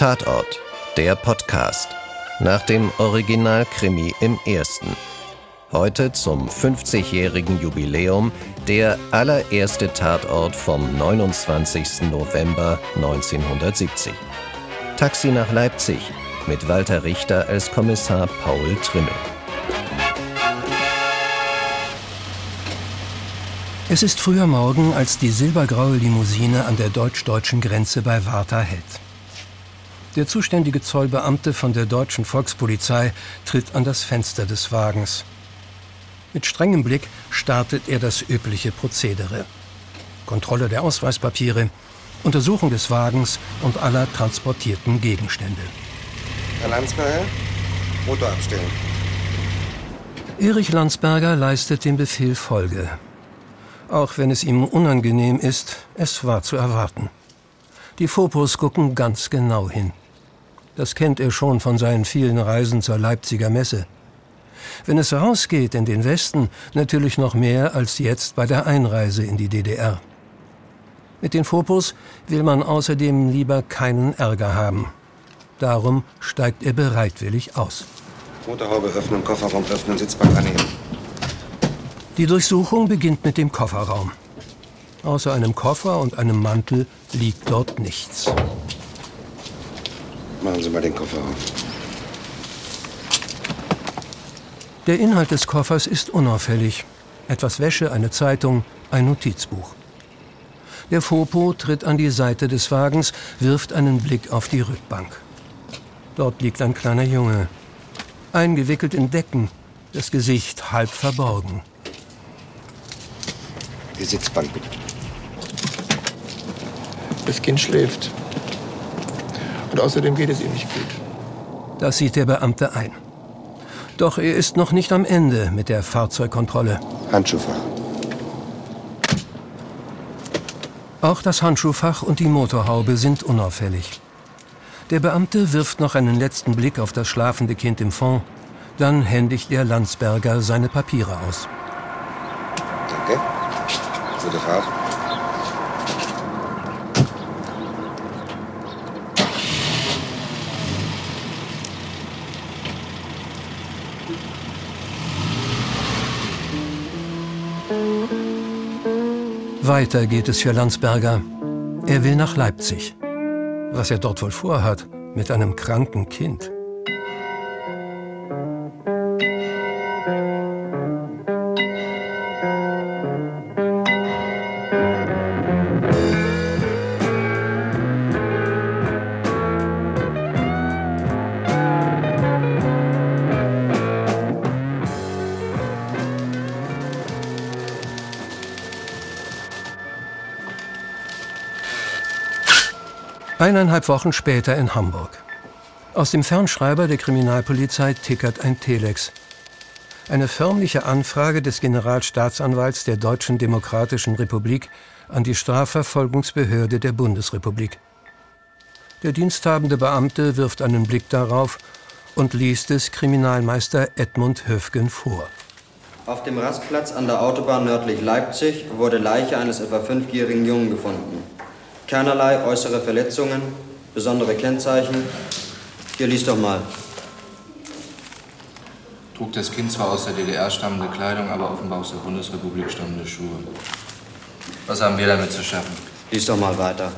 Tatort, der Podcast. Nach dem Originalkrimi im ersten. Heute zum 50-jährigen Jubiläum der allererste Tatort vom 29. November 1970. Taxi nach Leipzig mit Walter Richter als Kommissar Paul Trimmel. Es ist früher Morgen, als die silbergraue Limousine an der deutsch-deutschen Grenze bei Warta hält. Der zuständige Zollbeamte von der deutschen Volkspolizei tritt an das Fenster des Wagens. Mit strengem Blick startet er das übliche Prozedere. Kontrolle der Ausweispapiere, Untersuchung des Wagens und aller transportierten Gegenstände. Herr Landsberger, Motor abstellen. Erich Landsberger leistet dem Befehl Folge. Auch wenn es ihm unangenehm ist, es war zu erwarten. Die Fopos gucken ganz genau hin. Das kennt er schon von seinen vielen Reisen zur Leipziger Messe. Wenn es rausgeht in den Westen, natürlich noch mehr als jetzt bei der Einreise in die DDR. Mit den Fopos will man außerdem lieber keinen Ärger haben. Darum steigt er bereitwillig aus. Motorhaube öffnen, Kofferraum öffnen, Sitzbank annehmen. Die Durchsuchung beginnt mit dem Kofferraum. Außer einem Koffer und einem Mantel liegt dort nichts. Machen Sie mal den Koffer auf. Der Inhalt des Koffers ist unauffällig. Etwas Wäsche, eine Zeitung, ein Notizbuch. Der Fopo tritt an die Seite des Wagens, wirft einen Blick auf die Rückbank. Dort liegt ein kleiner Junge. Eingewickelt in Decken, das Gesicht halb verborgen. Die Sitzbank bitte. Das Kind schläft. Und außerdem geht es ihm nicht gut. Das sieht der Beamte ein. Doch er ist noch nicht am Ende mit der Fahrzeugkontrolle. Handschuhfach. Auch das Handschuhfach und die Motorhaube sind unauffällig. Der Beamte wirft noch einen letzten Blick auf das schlafende Kind im Fond. Dann händigt er Landsberger seine Papiere aus. Danke. Gute Fahrt. Weiter geht es für Landsberger. Er will nach Leipzig. Was er dort wohl vorhat, mit einem kranken Kind. Eineinhalb Wochen später in Hamburg. Aus dem Fernschreiber der Kriminalpolizei tickert ein Telex. Eine förmliche Anfrage des Generalstaatsanwalts der Deutschen Demokratischen Republik an die Strafverfolgungsbehörde der Bundesrepublik. Der diensthabende Beamte wirft einen Blick darauf und liest es Kriminalmeister Edmund Höfgen vor. Auf dem Rastplatz an der Autobahn nördlich Leipzig wurde Leiche eines etwa fünfjährigen Jungen gefunden. Keinerlei äußere Verletzungen, besondere Kennzeichen. Hier liest doch mal. Trug das Kind zwar aus der DDR stammende Kleidung, aber offenbar aus der Bundesrepublik stammende Schuhe. Was haben wir damit zu schaffen? Lies doch mal weiter.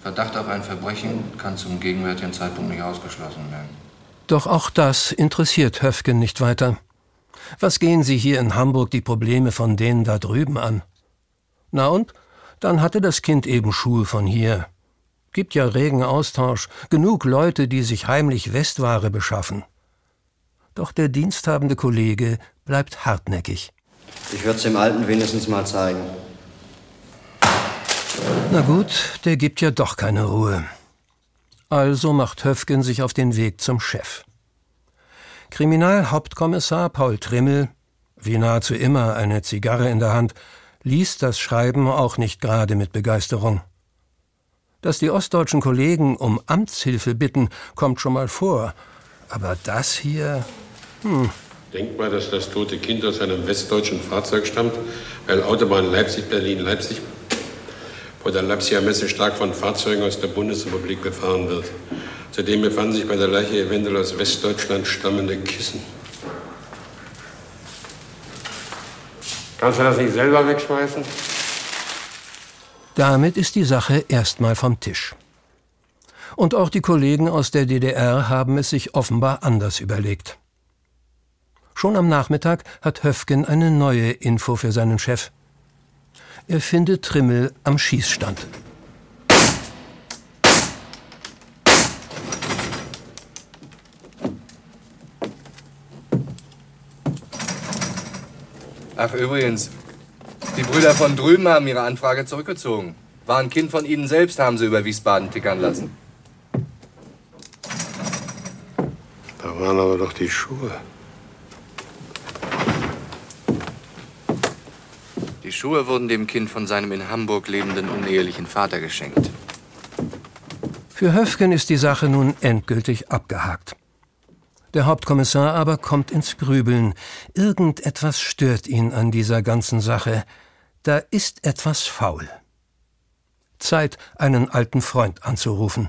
Verdacht auf ein Verbrechen kann zum gegenwärtigen Zeitpunkt nicht ausgeschlossen werden. Doch auch das interessiert Höfgen nicht weiter. Was gehen Sie hier in Hamburg die Probleme von denen da drüben an? Na und? Dann hatte das Kind eben Schuhe von hier. Gibt ja regen Austausch, genug Leute, die sich heimlich Westware beschaffen. Doch der diensthabende Kollege bleibt hartnäckig. Ich würde es dem Alten wenigstens mal zeigen. Na gut, der gibt ja doch keine Ruhe. Also macht Höfgen sich auf den Weg zum Chef. Kriminalhauptkommissar Paul Trimmel, wie nahezu immer eine Zigarre in der Hand, liest das Schreiben auch nicht gerade mit Begeisterung. Dass die ostdeutschen Kollegen um Amtshilfe bitten, kommt schon mal vor. Aber das hier. Hm. Denkbar, dass das tote Kind aus einem westdeutschen Fahrzeug stammt, weil Autobahn Leipzig-Berlin-Leipzig. wo der Leipziger Messe stark von Fahrzeugen aus der Bundesrepublik befahren wird. Zudem befanden sich bei der Leiche eventuell aus Westdeutschland stammende Kissen. Kannst du das nicht selber wegschmeißen? Damit ist die Sache erstmal vom Tisch. Und auch die Kollegen aus der DDR haben es sich offenbar anders überlegt. Schon am Nachmittag hat Höfgen eine neue Info für seinen Chef. Er findet Trimmel am Schießstand. Ach, übrigens, die Brüder von drüben haben ihre Anfrage zurückgezogen. War ein Kind von ihnen selbst, haben sie über Wiesbaden tickern lassen. Da waren aber doch die Schuhe. Die Schuhe wurden dem Kind von seinem in Hamburg lebenden unehelichen Vater geschenkt. Für Höfgen ist die Sache nun endgültig abgehakt. Der Hauptkommissar aber kommt ins Grübeln. Irgendetwas stört ihn an dieser ganzen Sache. Da ist etwas faul. Zeit, einen alten Freund anzurufen.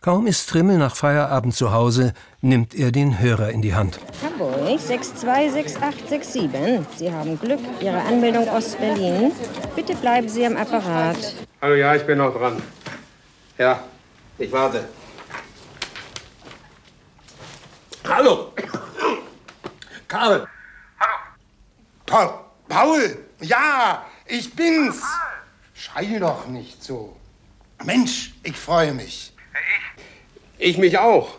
Kaum ist Trimmel nach Feierabend zu Hause, nimmt er den Hörer in die Hand. Hamburg 626867. Sie haben Glück. Ihre Anmeldung Ost-Berlin. Bitte bleiben Sie am Apparat. Hallo, ja, ich bin noch dran. Ja, ich warte. Hallo! Karl! Hallo! Paul! Paul! Ja, ich bin's! Schrei doch nicht so. Mensch, ich freue mich. Ich mich auch.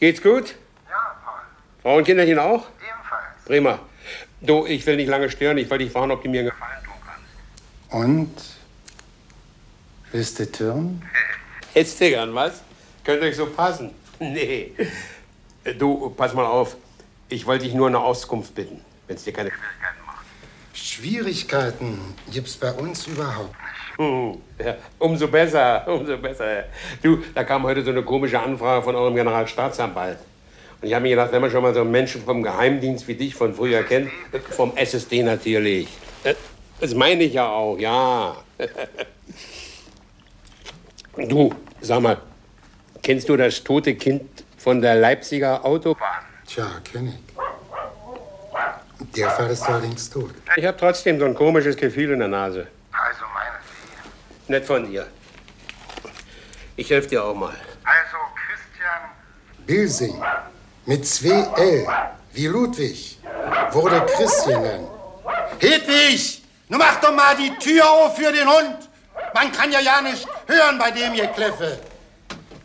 Geht's gut? Ja, Paul. Frau und Kinderchen auch? Ebenfalls. Prima. Du, ich will nicht lange stören. Ich wollte dich fragen, ob du mir einen Gefallen tun kannst. Und? Willst du Türen? Hättest du gern was? Könnte euch so passen. Nee. Du, pass mal auf. Ich wollte dich nur eine Auskunft bitten, wenn es dir keine Schwierigkeiten macht. Schwierigkeiten gibt's bei uns überhaupt nicht. Hm, ja, umso besser, umso besser. Du, da kam heute so eine komische Anfrage von eurem Generalstaatsanwalt. Und ich habe mir gedacht, wenn man schon mal so einen Menschen vom Geheimdienst wie dich von früher kennt, vom SSD natürlich. Das meine ich ja auch, ja. Du, sag mal, kennst du das tote Kind von der Leipziger Autobahn? Tja, kenn ich. Der Fall ist allerdings tot. Ich habe trotzdem so ein komisches Gefühl in der Nase. Also meinetwegen. Nett von dir. Ich helfe dir auch mal. Also, Christian. Bilsing. Mit zwei L. Wie Ludwig. Wurde Chris genannt. Hedwig! Nun mach doch mal die Tür auf für den Hund! Man kann ja ja nicht hören bei dem Gekläffe.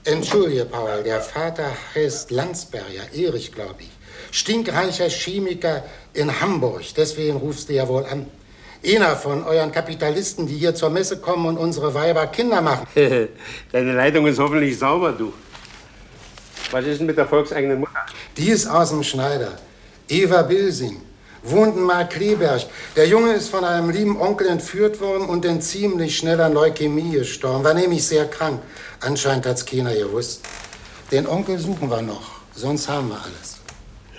Entschuldige, Paul, der Vater heißt Landsberger, Erich, glaube ich. Stinkreicher Chemiker in Hamburg, deswegen rufst du ja wohl an. Einer von euren Kapitalisten, die hier zur Messe kommen und unsere Weiber Kinder machen. Deine Leitung ist hoffentlich sauber, du. Was ist denn mit der volkseigenen Mutter? Die ist aus dem Schneider. Eva Bilsing. Wohnt in Markleberg. Der Junge ist von einem lieben Onkel entführt worden und in ziemlich schneller Leukämie gestorben. War nämlich sehr krank. Anscheinend hat's keiner gewusst. Den Onkel suchen wir noch. Sonst haben wir alles.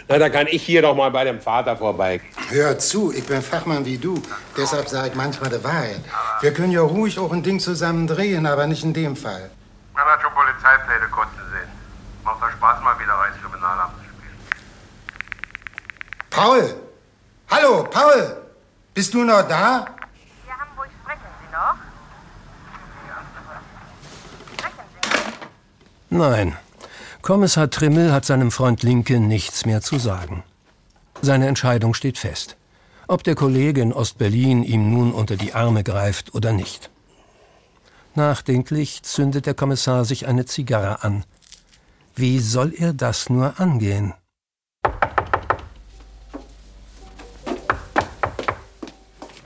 Na, da kann ich hier doch mal bei dem Vater vorbei. Hör zu, ich bin Fachmann wie du. Deshalb sage ich manchmal die Wahrheit. Wir können ja ruhig auch ein Ding zusammen drehen, aber nicht in dem Fall. Man hat schon Polizeipläne kurz gesehen. Macht doch Spaß, mal wieder Reichskriminalamt zu spielen. Paul! Hallo, Paul! Bist du noch da? Hier Hamburg sprechen Sie noch? Nein. Kommissar Trimmel hat seinem Freund Linke nichts mehr zu sagen. Seine Entscheidung steht fest. Ob der Kollege in Ostberlin ihm nun unter die Arme greift oder nicht. Nachdenklich zündet der Kommissar sich eine Zigarre an. Wie soll er das nur angehen?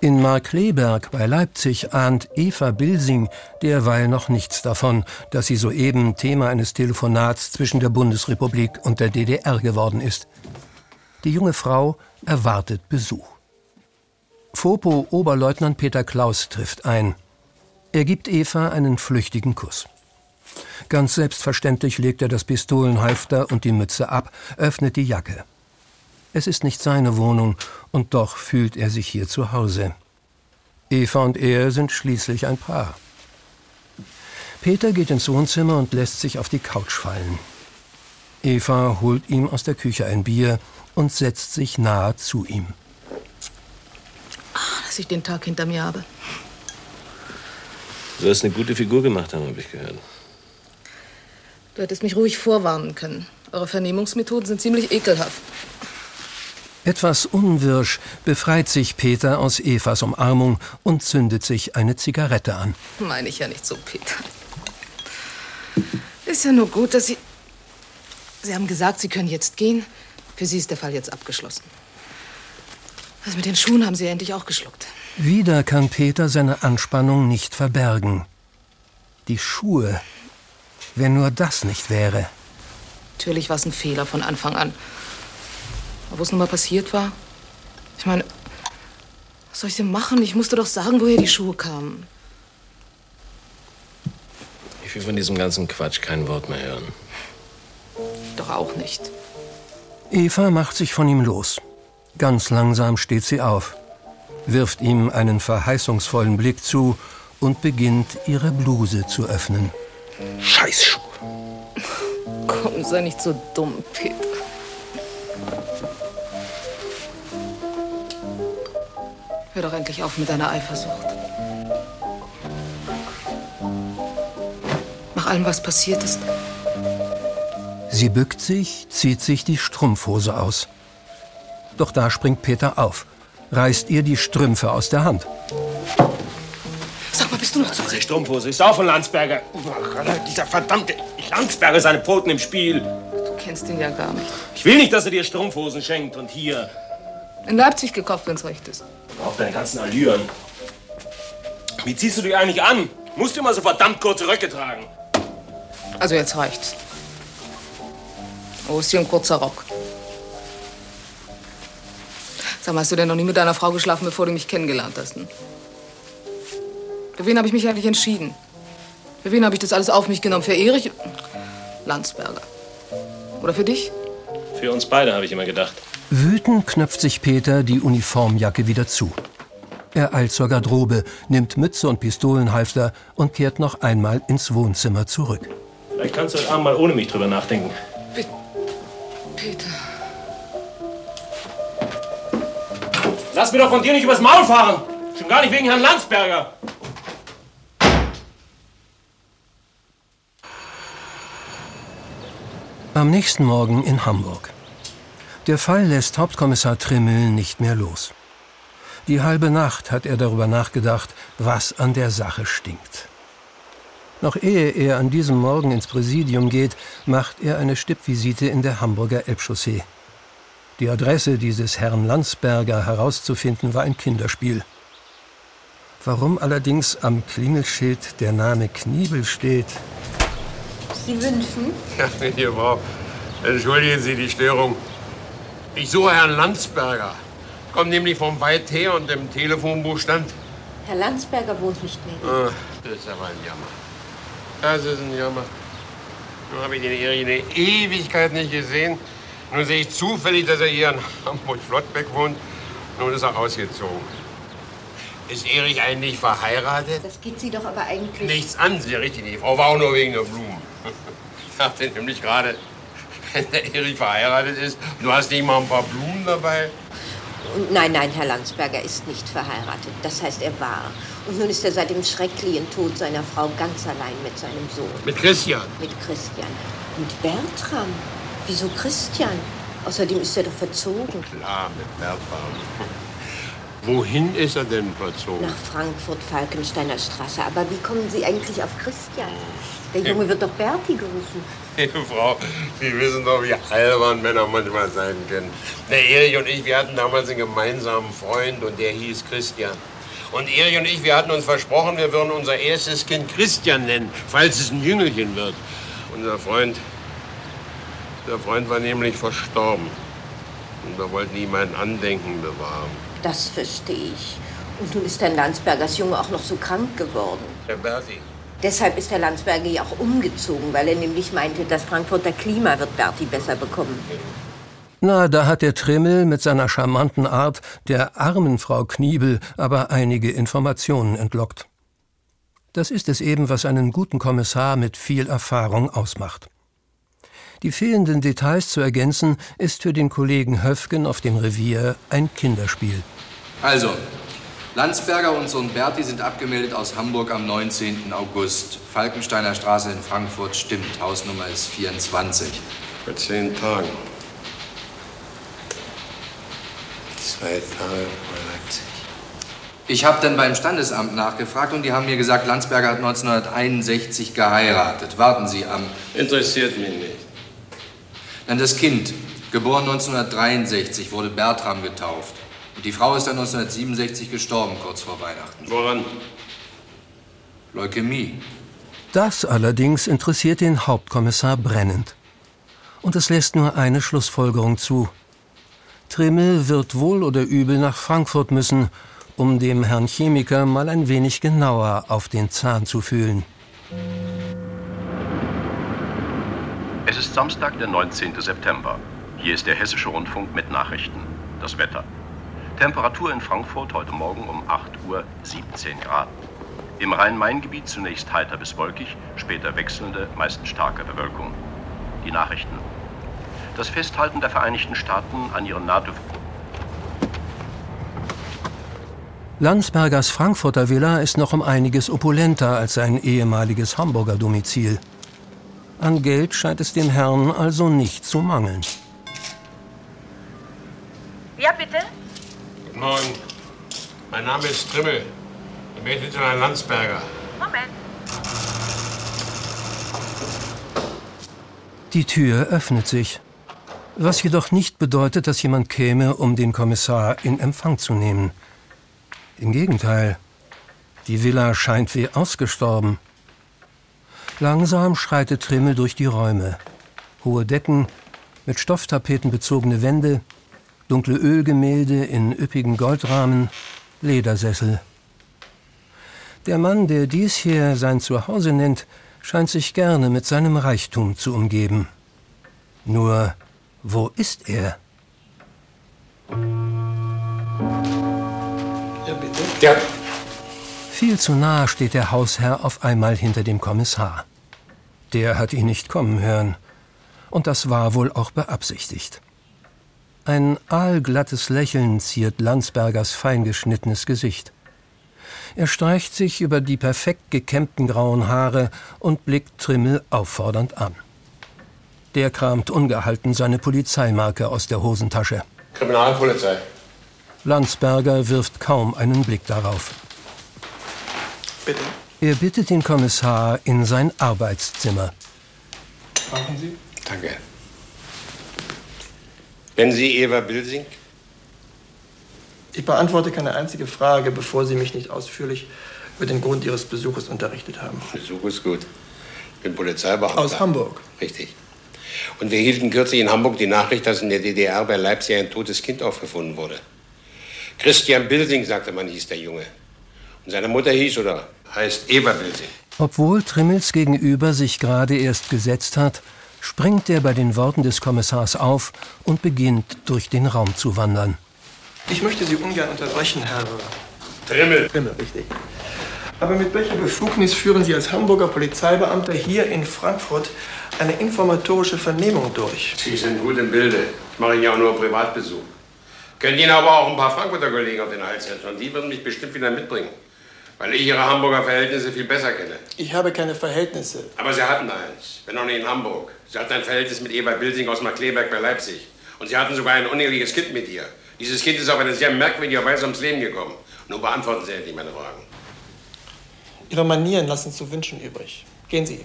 In Markleberg bei Leipzig ahnt Eva Bilsing derweil noch nichts davon, dass sie soeben Thema eines Telefonats zwischen der Bundesrepublik und der DDR geworden ist. Die junge Frau erwartet Besuch. Fopo Oberleutnant Peter Klaus trifft ein. Er gibt Eva einen flüchtigen Kuss. Ganz selbstverständlich legt er das Pistolenhalfter und die Mütze ab, öffnet die Jacke. Es ist nicht seine Wohnung, und doch fühlt er sich hier zu Hause. Eva und er sind schließlich ein Paar. Peter geht ins Wohnzimmer und lässt sich auf die Couch fallen. Eva holt ihm aus der Küche ein Bier und setzt sich nahe zu ihm. Ah, dass ich den Tag hinter mir habe. Du wirst eine gute Figur gemacht haben, habe ich gehört. Du hättest mich ruhig vorwarnen können. Eure Vernehmungsmethoden sind ziemlich ekelhaft. Etwas unwirsch befreit sich Peter aus Evas Umarmung und zündet sich eine Zigarette an. Meine ich ja nicht so, Peter. Ist ja nur gut, dass Sie. Sie haben gesagt, Sie können jetzt gehen. Für Sie ist der Fall jetzt abgeschlossen. Das mit den Schuhen haben Sie endlich auch geschluckt. Wieder kann Peter seine Anspannung nicht verbergen. Die Schuhe. Wenn nur das nicht wäre. Natürlich war es ein Fehler von Anfang an. Aber wo es nun mal passiert war? Ich meine, was soll ich denn machen? Ich musste doch sagen, woher die Schuhe kamen. Ich will von diesem ganzen Quatsch kein Wort mehr hören. Doch auch nicht. Eva macht sich von ihm los. Ganz langsam steht sie auf, wirft ihm einen verheißungsvollen Blick zu und beginnt, ihre Bluse zu öffnen. Scheißschuhe. Komm, sei nicht so dumm, Peter. Hör doch endlich auf mit deiner Eifersucht. Nach allem, was passiert ist, Sie bückt sich, zieht sich die Strumpfhose aus. Doch da springt Peter auf, reißt ihr die Strümpfe aus der Hand. Sag mal, bist du noch zu Die Strumpfhose ist auch von Landsberger. Dieser verdammte Landsberger, seine Pfoten im Spiel. Du kennst ihn ja gar nicht. Ich will nicht, dass er dir Strumpfhosen schenkt. Und hier, In Leipzig gekauft, wenn's recht ist. Auf deine ganzen Allüren. Wie ziehst du dich eigentlich an? Musst du immer so verdammt kurze Röcke tragen? Also jetzt reicht's. Wo ist hier ein kurzer Rock? Sag mal, hast du denn noch nie mit deiner Frau geschlafen, bevor du mich kennengelernt hast? Hm? Für wen habe ich mich eigentlich entschieden? Für wen habe ich das alles auf mich genommen? Für Erich Landsberger? Oder für dich? Für uns beide, habe ich immer gedacht. Wütend knöpft sich Peter die Uniformjacke wieder zu. Er eilt zur Garderobe, nimmt Mütze und Pistolenhalfter und kehrt noch einmal ins Wohnzimmer zurück. Vielleicht kannst du heute Abend mal ohne mich drüber nachdenken. Peter. Lass mir doch von dir nicht übers Maul fahren. Schon gar nicht wegen Herrn Landsberger. Am nächsten Morgen in Hamburg. Der Fall lässt Hauptkommissar Trimmel nicht mehr los. Die halbe Nacht hat er darüber nachgedacht, was an der Sache stinkt. Noch ehe er an diesem Morgen ins Präsidium geht, macht er eine Stippvisite in der Hamburger Elbchaussee. Die Adresse dieses Herrn Landsberger herauszufinden war ein Kinderspiel. Warum allerdings am Klingelschild der Name Kniebel steht, Sie wünschen? Ja, liebe Frau, entschuldigen Sie die Störung. Ich suche Herrn Landsberger. Kommt nämlich vom weit her und im Telefonbuch stand. Herr Landsberger wohnt nicht mehr. Ah, das ist aber ein Jammer. Das ist ein Jammer. Nun habe ich den Erich eine Ewigkeit nicht gesehen. Nun sehe ich zufällig, dass er hier in Hamburg-Flottbeck wohnt. Nun ist er ausgezogen. Ist Erich eigentlich verheiratet? Das geht Sie doch aber eigentlich. Nichts an, Sie richtig. Die Frau war auch nur wegen der Blumen. Ich dachte nämlich gerade, wenn der Erich verheiratet ist, du hast nicht mal ein paar Blumen dabei. Nein, nein, Herr Landsberger ist nicht verheiratet. Das heißt, er war. Und nun ist er seit dem schrecklichen Tod seiner Frau ganz allein mit seinem Sohn. Mit Christian. Mit Christian. Mit Bertram. Wieso Christian? Außerdem ist er doch verzogen. Klar, mit Bertram. Wohin ist er denn verzogen? Nach Frankfurt, Falkensteiner Straße. Aber wie kommen Sie eigentlich auf Christian? Der Junge wird doch Berti gerufen. Liebe Frau, Sie wissen doch, wie albern Männer manchmal sein können. Der Erich und ich, wir hatten damals einen gemeinsamen Freund und der hieß Christian. Und Erich und ich, wir hatten uns versprochen, wir würden unser erstes Kind Christian nennen, falls es ein Jüngelchen wird. Unser Freund, der Freund war nämlich verstorben. Und wir wollten ihm ein Andenken bewahren. Das verstehe ich. Und nun ist Herr Landsbergers Junge auch noch so krank geworden. Herr Berti, Deshalb ist Herr Landsberger ja auch umgezogen, weil er nämlich meinte, das Frankfurter Klima wird Berti besser bekommen. Na, da hat der Trimmel mit seiner charmanten Art der armen Frau Kniebel aber einige Informationen entlockt. Das ist es eben, was einen guten Kommissar mit viel Erfahrung ausmacht. Die fehlenden Details zu ergänzen, ist für den Kollegen Höfgen auf dem Revier ein Kinderspiel. Also, Landsberger und Sohn Berti sind abgemeldet aus Hamburg am 19. August. Falkensteiner Straße in Frankfurt stimmt. Hausnummer ist 24. Vor zehn Tagen. Zwei Tage vor Leipzig. Ich habe dann beim Standesamt nachgefragt und die haben mir gesagt, Landsberger hat 1961 geheiratet. Warten Sie am. Interessiert mich nicht. Dann das Kind, geboren 1963, wurde Bertram getauft. Und die Frau ist dann 1967 gestorben, kurz vor Weihnachten. Woran? Leukämie. Das allerdings interessiert den Hauptkommissar brennend. Und es lässt nur eine Schlussfolgerung zu. Trimmel wird wohl oder übel nach Frankfurt müssen, um dem Herrn Chemiker mal ein wenig genauer auf den Zahn zu fühlen. Es ist Samstag, der 19. September. Hier ist der Hessische Rundfunk mit Nachrichten. Das Wetter. Temperatur in Frankfurt heute Morgen um 8 Uhr 17 Grad. Im Rhein-Main-Gebiet zunächst heiter bis wolkig, später wechselnde, meist starke Bewölkung. Die Nachrichten. Das Festhalten der Vereinigten Staaten an ihren NATO. Landsbergers Frankfurter Villa ist noch um einiges opulenter als sein ehemaliges Hamburger Domizil. An Geld scheint es dem Herrn also nicht zu mangeln. Guten Morgen. Mein Name ist Trimmel. Ich möchte zu Herrn Landsberger. Moment. Die Tür öffnet sich. Was jedoch nicht bedeutet, dass jemand käme, um den Kommissar in Empfang zu nehmen. Im Gegenteil. Die Villa scheint wie ausgestorben. Langsam schreitet Trimmel durch die Räume. Hohe Decken, mit Stofftapeten bezogene Wände, dunkle Ölgemälde in üppigen Goldrahmen, Ledersessel. Der Mann, der dies hier sein Zuhause nennt, scheint sich gerne mit seinem Reichtum zu umgeben. Nur, wo ist er? Ja, bitte. Ja. Viel zu nah steht der Hausherr auf einmal hinter dem Kommissar. Der hat ihn nicht kommen hören. Und das war wohl auch beabsichtigt. Ein aalglattes Lächeln ziert Landsbergers feingeschnittenes Gesicht. Er streicht sich über die perfekt gekämmten grauen Haare und blickt Trimmel auffordernd an. Der kramt ungehalten seine Polizeimarke aus der Hosentasche. Kriminalpolizei. Landsberger wirft kaum einen Blick darauf. Bitte. Er bittet den Kommissar in sein Arbeitszimmer. Machen Sie? Danke. Kennen Sie Eva Bilsing? Ich beantworte keine einzige Frage, bevor Sie mich nicht ausführlich über den Grund Ihres Besuches unterrichtet haben. Besuch ist gut. Ich bin Polizeibeamter. Aus Hamburg. Richtig. Und wir hielten kürzlich in Hamburg die Nachricht, dass in der DDR bei Leipzig ein totes Kind aufgefunden wurde. Christian Bilsing, sagte man, hieß der Junge. Und seine Mutter hieß oder heißt Eva Bilsing. Obwohl Trimmels gegenüber sich gerade erst gesetzt hat, springt er bei den Worten des Kommissars auf und beginnt durch den Raum zu wandern. Ich möchte Sie ungern unterbrechen, Herr Trimmel. Trimmel, richtig. Aber mit welcher Befugnis führen Sie als Hamburger Polizeibeamter hier in Frankfurt eine informatorische Vernehmung durch? Sie sind gut im Bilde. Ich mache Ihnen ja auch nur Privatbesuch. Können Ihnen aber auch ein paar Frankfurter Kollegen auf den Hals setzen. Und die würden mich bestimmt wieder mitbringen. Weil ich Ihre Hamburger Verhältnisse viel besser kenne. Ich habe keine Verhältnisse. Aber Sie hatten eins, wenn auch nicht in Hamburg. Sie hatten ein Verhältnis mit Eva Bilsing aus Markleberg bei Leipzig. Und Sie hatten sogar ein uneheliches Kind mit ihr. Dieses Kind ist auf eine sehr merkwürdige Weise ums Leben gekommen. Nun beantworten Sie endlich meine Fragen. Ihre Manieren lassen zu wünschen übrig. Gehen Sie.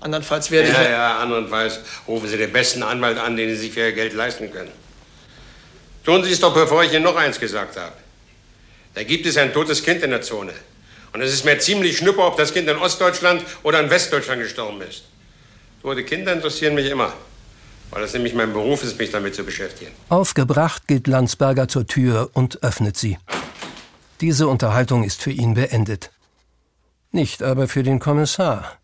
Andernfalls werde ich... Ja, ja, andernfalls rufen Sie den besten Anwalt an, den Sie sich für Ihr Geld leisten können. Tun Sie es doch, bevor ich Ihnen noch eins gesagt habe. Da gibt es ein totes Kind in der Zone. Und es ist mir ziemlich schnuppe, ob das Kind in Ostdeutschland oder in Westdeutschland gestorben ist. Tote Kinder interessieren mich immer. Weil das nämlich mein Beruf ist, mich damit zu beschäftigen. Aufgebracht geht Landsberger zur Tür und öffnet sie. Diese Unterhaltung ist für ihn beendet. Nicht aber für den Kommissar.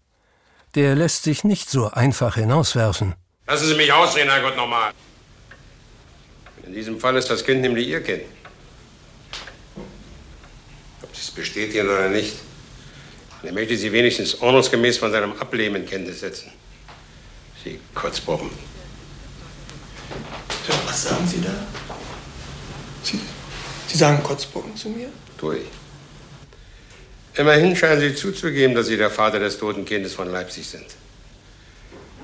Der lässt sich nicht so einfach hinauswerfen. Lassen Sie mich ausreden, Herrgott, nochmal. In diesem Fall ist das Kind nämlich Ihr Kind. Sie es bestätigen oder nicht. Und ich möchte Sie wenigstens ordnungsgemäß von seinem Ableben in Kenntnis setzen. Sie Kotzbrocken. Ja, was sagen Sie da? Sie, Sie sagen Kotzbrocken zu mir? Tue ich. Immerhin scheinen Sie zuzugeben, dass Sie der Vater des toten Kindes von Leipzig sind.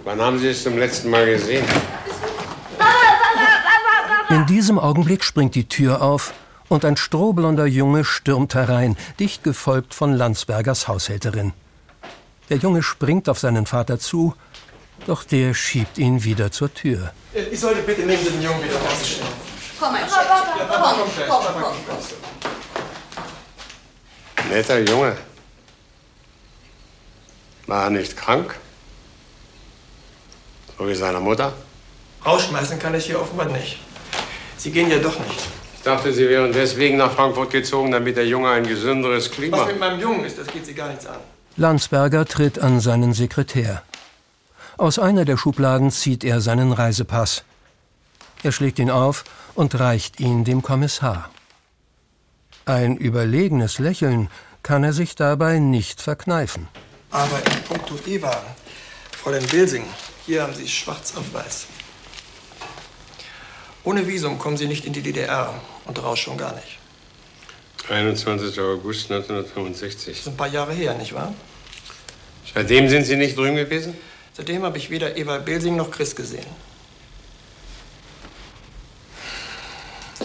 Wann haben Sie es zum letzten Mal gesehen? In diesem Augenblick springt die Tür auf und ein strohblonder Junge stürmt herein, dicht gefolgt von Landsbergers Haushälterin. Der Junge springt auf seinen Vater zu, doch der schiebt ihn wieder zur Tür. Ich sollte bitte neben den Jungen wieder rausstellen. Komm, mein Schatz. Komm, komm, komm, komm. Netter Junge. War er nicht krank? So wie seine Mutter? Rausschmeißen kann ich hier offenbar nicht. Sie gehen ja doch nicht. Ich dachte, Sie wären deswegen nach Frankfurt gezogen, damit der Junge ein gesünderes Klima... Was mit meinem Jungen ist, das geht Sie gar nichts an. Landsberger tritt an seinen Sekretär. Aus einer der Schubladen zieht er seinen Reisepass. Er schlägt ihn auf und reicht ihn dem Kommissar. Ein überlegenes Lächeln kann er sich dabei nicht verkneifen. Aber in puncto E-Wagen, Fräulein Bilsing, hier haben Sie schwarz auf weiß. Ohne Visum kommen Sie nicht in die DDR und raus schon gar nicht. 21. August 1965. Das ist ein paar Jahre her, nicht wahr? Seitdem sind Sie nicht drüben gewesen? Seitdem habe ich weder Eva Bilsing noch Chris gesehen.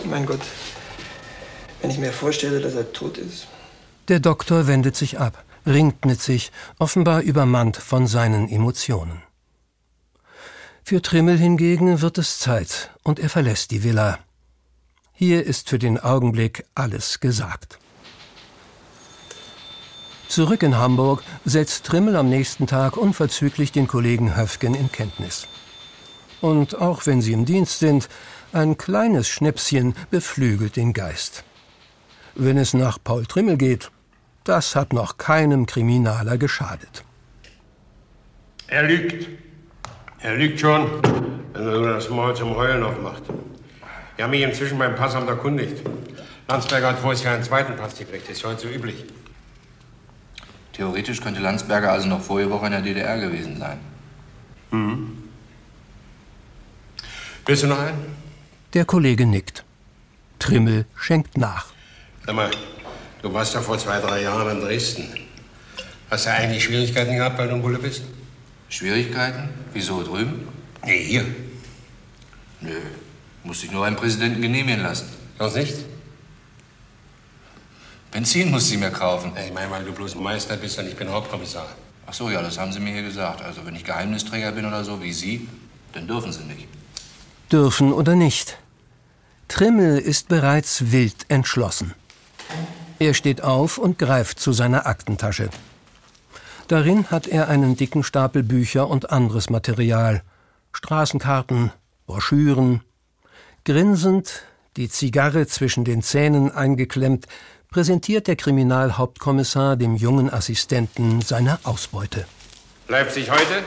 Mein Gott, wenn ich mir vorstelle, dass er tot ist. Der Doktor wendet sich ab, ringt mit sich, offenbar übermannt von seinen Emotionen. Für Trimmel hingegen wird es Zeit und er verlässt die Villa. Hier ist für den Augenblick alles gesagt. Zurück in Hamburg setzt Trimmel am nächsten Tag unverzüglich den Kollegen Höfgen in Kenntnis. Und auch wenn sie im Dienst sind, ein kleines Schnäpschen beflügelt den Geist. Wenn es nach Paul Trimmel geht, das hat noch keinem Kriminaler geschadet. Er lügt. Er lügt schon, wenn er das Maul zum Heulen aufmacht. Wir haben mich inzwischen beim Passamt erkundigt. Landsberger hat vorher einen zweiten Pass gekriegt. Das ist heute so üblich. Theoretisch könnte Landsberger also noch vorige Woche in der DDR gewesen sein. Mhm. Willst du noch einen? Der Kollege nickt. Trimmel schenkt nach. Sag mal, du warst ja vor zwei, drei Jahren in Dresden. Hast du eigentlich Schwierigkeiten gehabt, weil du ein Bulle bist? Schwierigkeiten? Wieso drüben? Nee, hier. Nö. Musste ich nur beim Präsidenten genehmigen lassen. Sonst nicht? Benzin musste ich mir kaufen. Ich meine, weil du bloß Meister bist und ich bin Hauptkommissar. Ach so, ja, das haben Sie mir hier gesagt. Also, wenn ich Geheimnisträger bin oder so, wie Sie, dann dürfen Sie nicht. Dürfen oder nicht. Trimmel ist bereits wild entschlossen. Er steht auf und greift zu seiner Aktentasche. Darin hat er einen dicken Stapel Bücher und anderes Material. Straßenkarten, Broschüren. Grinsend, die Zigarre zwischen den Zähnen eingeklemmt, präsentiert der Kriminalhauptkommissar dem jungen Assistenten seine Ausbeute. Leipzig heute?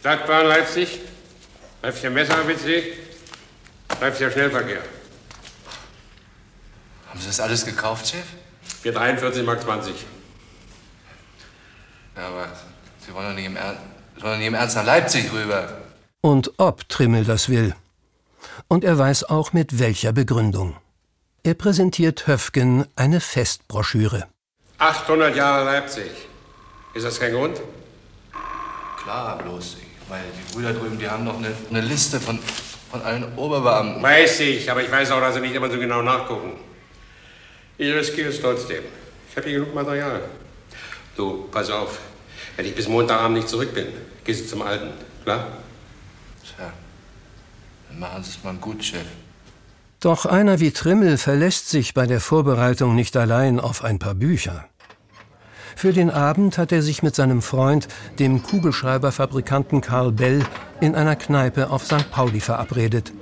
Stadtbahn Leipzig? Leipziger Messer-ABC? Leipziger Schnellverkehr. Haben Sie das alles gekauft, Chef? Für 43 Mark 20. Ja, aber Sie wollen doch nicht im, er Sie wollen doch nicht im Ernst nach Leipzig rüber. Und ob Trimmel das will. Und er weiß auch mit welcher Begründung. Er präsentiert Höfgen eine Festbroschüre. 800 Jahre Leipzig. Ist das kein Grund? Klar, bloß, meine, die Brüder drüben, die haben noch eine, eine Liste von, von allen Oberbeamten. Weiß ich, aber ich weiß auch, dass sie nicht immer so genau nachgucken. Ich riskiere es trotzdem. Ich habe hier genug Material. Du, pass auf. Wenn ich bis Montagabend nicht zurück bin, gehst du zum Alten. Klar? Tja, machen Sie es mal gut, Chef. Doch einer wie Trimmel verlässt sich bei der Vorbereitung nicht allein auf ein paar Bücher. Für den Abend hat er sich mit seinem Freund, dem Kugelschreiberfabrikanten Karl Bell, in einer Kneipe auf St. Pauli verabredet.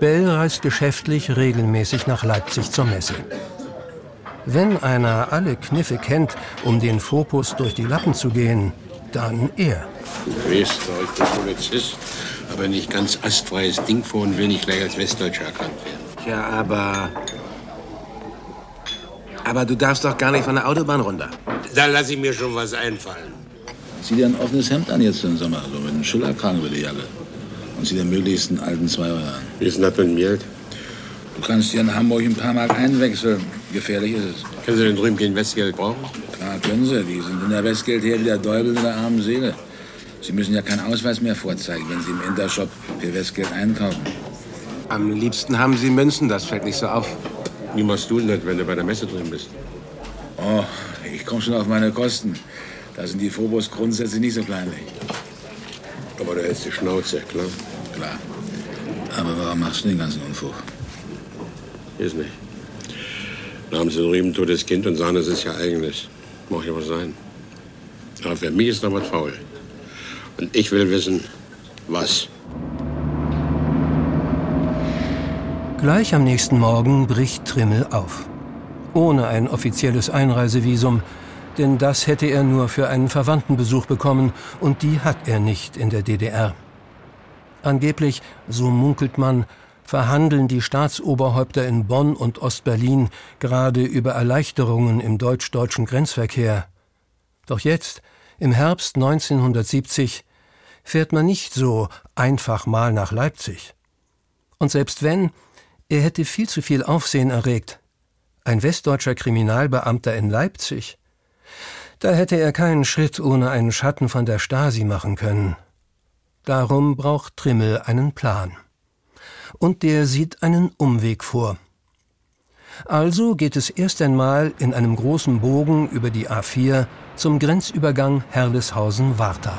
Bell reist geschäftlich regelmäßig nach Leipzig zur Messe. Wenn einer alle Kniffe kennt, um den Fokus durch die Lappen zu gehen, dann er. Österreich, der Polizist aber nicht ganz astfreies Ding vor und will nicht gleich als Westdeutscher erkannt werden. Ja, aber. Aber du darfst doch gar nicht von der Autobahn runter. Da lasse ich mir schon was einfallen. Zieh dir ein offenes Hemd an jetzt im Sommer, so mit einem Schillerkragen über die Jacke. Und zieh dir möglichst einen alten Zweier an. Wie ist denn das mit dem Geld? Du kannst dir in Hamburg ein paar Mark einwechseln. Gefährlich ist es. Können Sie denn drüben kein Westgeld brauchen? Klar können sie. Die sind in der Westgeld her wie der Däubel in der armen Seele. Sie müssen ja keinen Ausweis mehr vorzeigen, wenn Sie im Intershop für Westgeld einkaufen. Am liebsten haben Sie Münzen, das fällt nicht so auf. Wie machst du denn das, wenn du bei der Messe drin bist? Oh, ich komme schon auf meine Kosten. Da sind die Phobos grundsätzlich nicht so kleinlich. Aber da ist die Schnauze, klar? Klar. Aber warum machst du den ganzen Unfug? Ist nicht. Da haben sie ein totes Kind und sagen, es ist ja eigenes. Mag ja was sein. Aber für mich ist da was faul. Und ich will wissen, was. Gleich am nächsten Morgen bricht Trimmel auf. Ohne ein offizielles Einreisevisum, denn das hätte er nur für einen Verwandtenbesuch bekommen und die hat er nicht in der DDR. Angeblich, so munkelt man, verhandeln die Staatsoberhäupter in Bonn und Ostberlin gerade über Erleichterungen im deutsch-deutschen Grenzverkehr. Doch jetzt, im Herbst 1970, fährt man nicht so einfach mal nach Leipzig. Und selbst wenn, er hätte viel zu viel Aufsehen erregt. Ein westdeutscher Kriminalbeamter in Leipzig. Da hätte er keinen Schritt ohne einen Schatten von der Stasi machen können. Darum braucht Trimmel einen Plan. Und der sieht einen Umweg vor. Also geht es erst einmal in einem großen Bogen über die A4 zum Grenzübergang Herleshausen-Warta.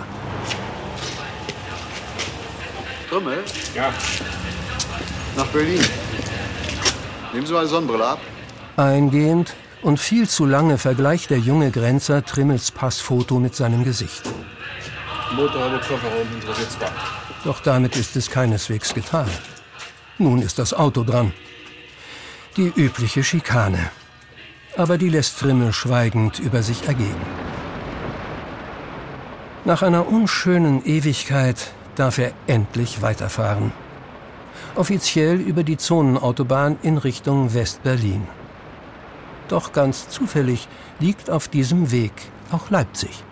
Trümmel? Ja. Nach Berlin. Nehmen Sie mal die Sonnenbrille ab. Eingehend und viel zu lange vergleicht der junge Grenzer Trimmels Passfoto mit seinem Gesicht. Motorhaube, Kofferraum interessiert zwar. Doch damit ist es keineswegs getan. Nun ist das Auto dran. Die übliche Schikane. Aber die lässt Trimmel schweigend über sich ergehen. Nach einer unschönen Ewigkeit darf er endlich weiterfahren. Offiziell über die Zonenautobahn in Richtung West-Berlin. Doch ganz zufällig liegt auf diesem Weg auch Leipzig.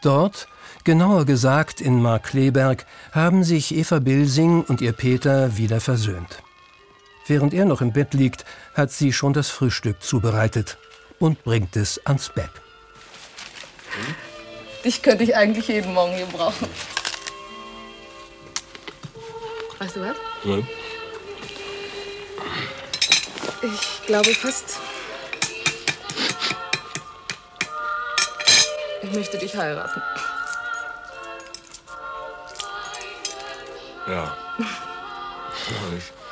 Dort, genauer gesagt in Markkleeberg, haben sich Eva Bilsing und ihr Peter wieder versöhnt. Während er noch im Bett liegt, hat sie schon das Frühstück zubereitet und bringt es ans Bett. Dich könnte ich eigentlich jeden Morgen hier brauchen. Weißt du was? Nein. Ich glaube fast. Ich möchte dich heiraten. Ja. Ich, ich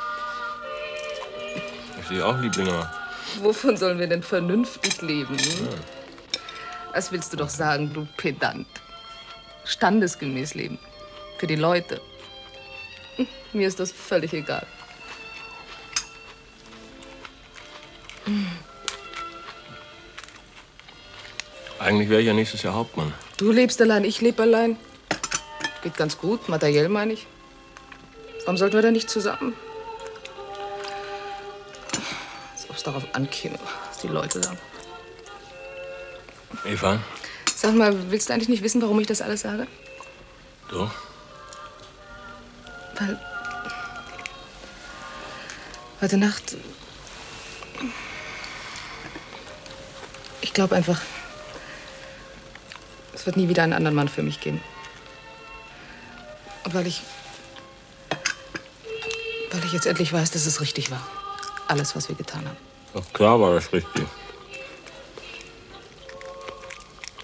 sehe auch Lieblinge. Wovon sollen wir denn vernünftig leben? Hm? Das willst du doch sagen, du Pedant. Standesgemäß leben. Für die Leute. Hm, Mir ist das völlig egal. Eigentlich wäre ich ja nächstes Jahr Hauptmann. Du lebst allein, ich lebe allein. Geht ganz gut, materiell meine ich. Warum sollten wir denn nicht zusammen? Ob es darauf ankäme, was die Leute sagen. Eva, Sag mal, willst du eigentlich nicht wissen, warum ich das alles sage? du? Weil. Heute Nacht. Ich glaube einfach. Es wird nie wieder einen anderen Mann für mich geben. Und weil ich. Weil ich jetzt endlich weiß, dass es richtig war. Alles, was wir getan haben. Ach, klar war das richtig.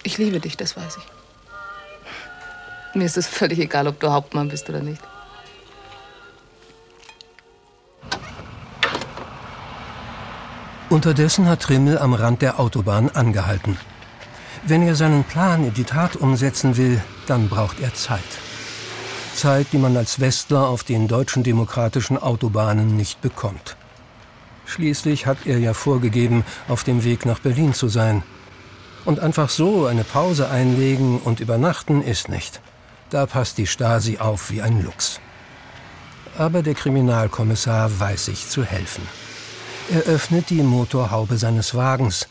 Ich liebe dich, das weiß ich. Mir ist es völlig egal, ob du Hauptmann bist oder nicht. Unterdessen hat Trimmel am Rand der Autobahn angehalten. Wenn er seinen Plan in die Tat umsetzen will, dann braucht er Zeit. Zeit, die man als Westler auf den deutschen demokratischen Autobahnen nicht bekommt. Schließlich hat er ja vorgegeben, auf dem Weg nach Berlin zu sein. Und einfach so eine Pause einlegen und übernachten ist nicht. Da passt die Stasi auf wie ein Luchs. Aber der Kriminalkommissar weiß sich zu helfen. Er öffnet die Motorhaube seines Wagens.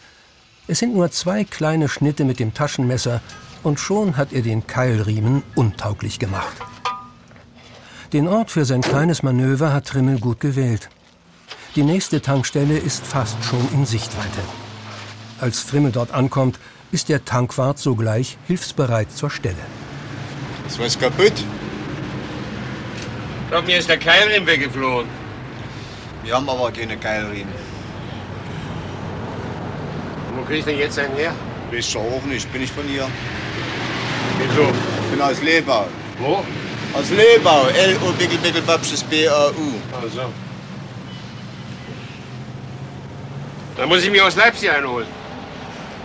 Es sind nur zwei kleine Schnitte mit dem Taschenmesser und schon hat er den Keilriemen untauglich gemacht. Den Ort für sein kleines Manöver hat Trimmel gut gewählt. Die nächste Tankstelle ist fast schon in Sichtweite. Als Trimmel dort ankommt, ist der Tankwart sogleich hilfsbereit zur Stelle. Ist was kaputt? Doch, mir ist der Keilriemen weggeflogen. Wir haben aber keine Keilriemen. Wo krieg ich denn jetzt einen her? Weiß doch auch nicht. Bin ich von hier? Wieso? Ich bin aus Lebau. Wo? Aus Lebau. L-O Bickel Bickel Babsches B-A-U. Also. Dann muss ich mich aus Leipzig einholen.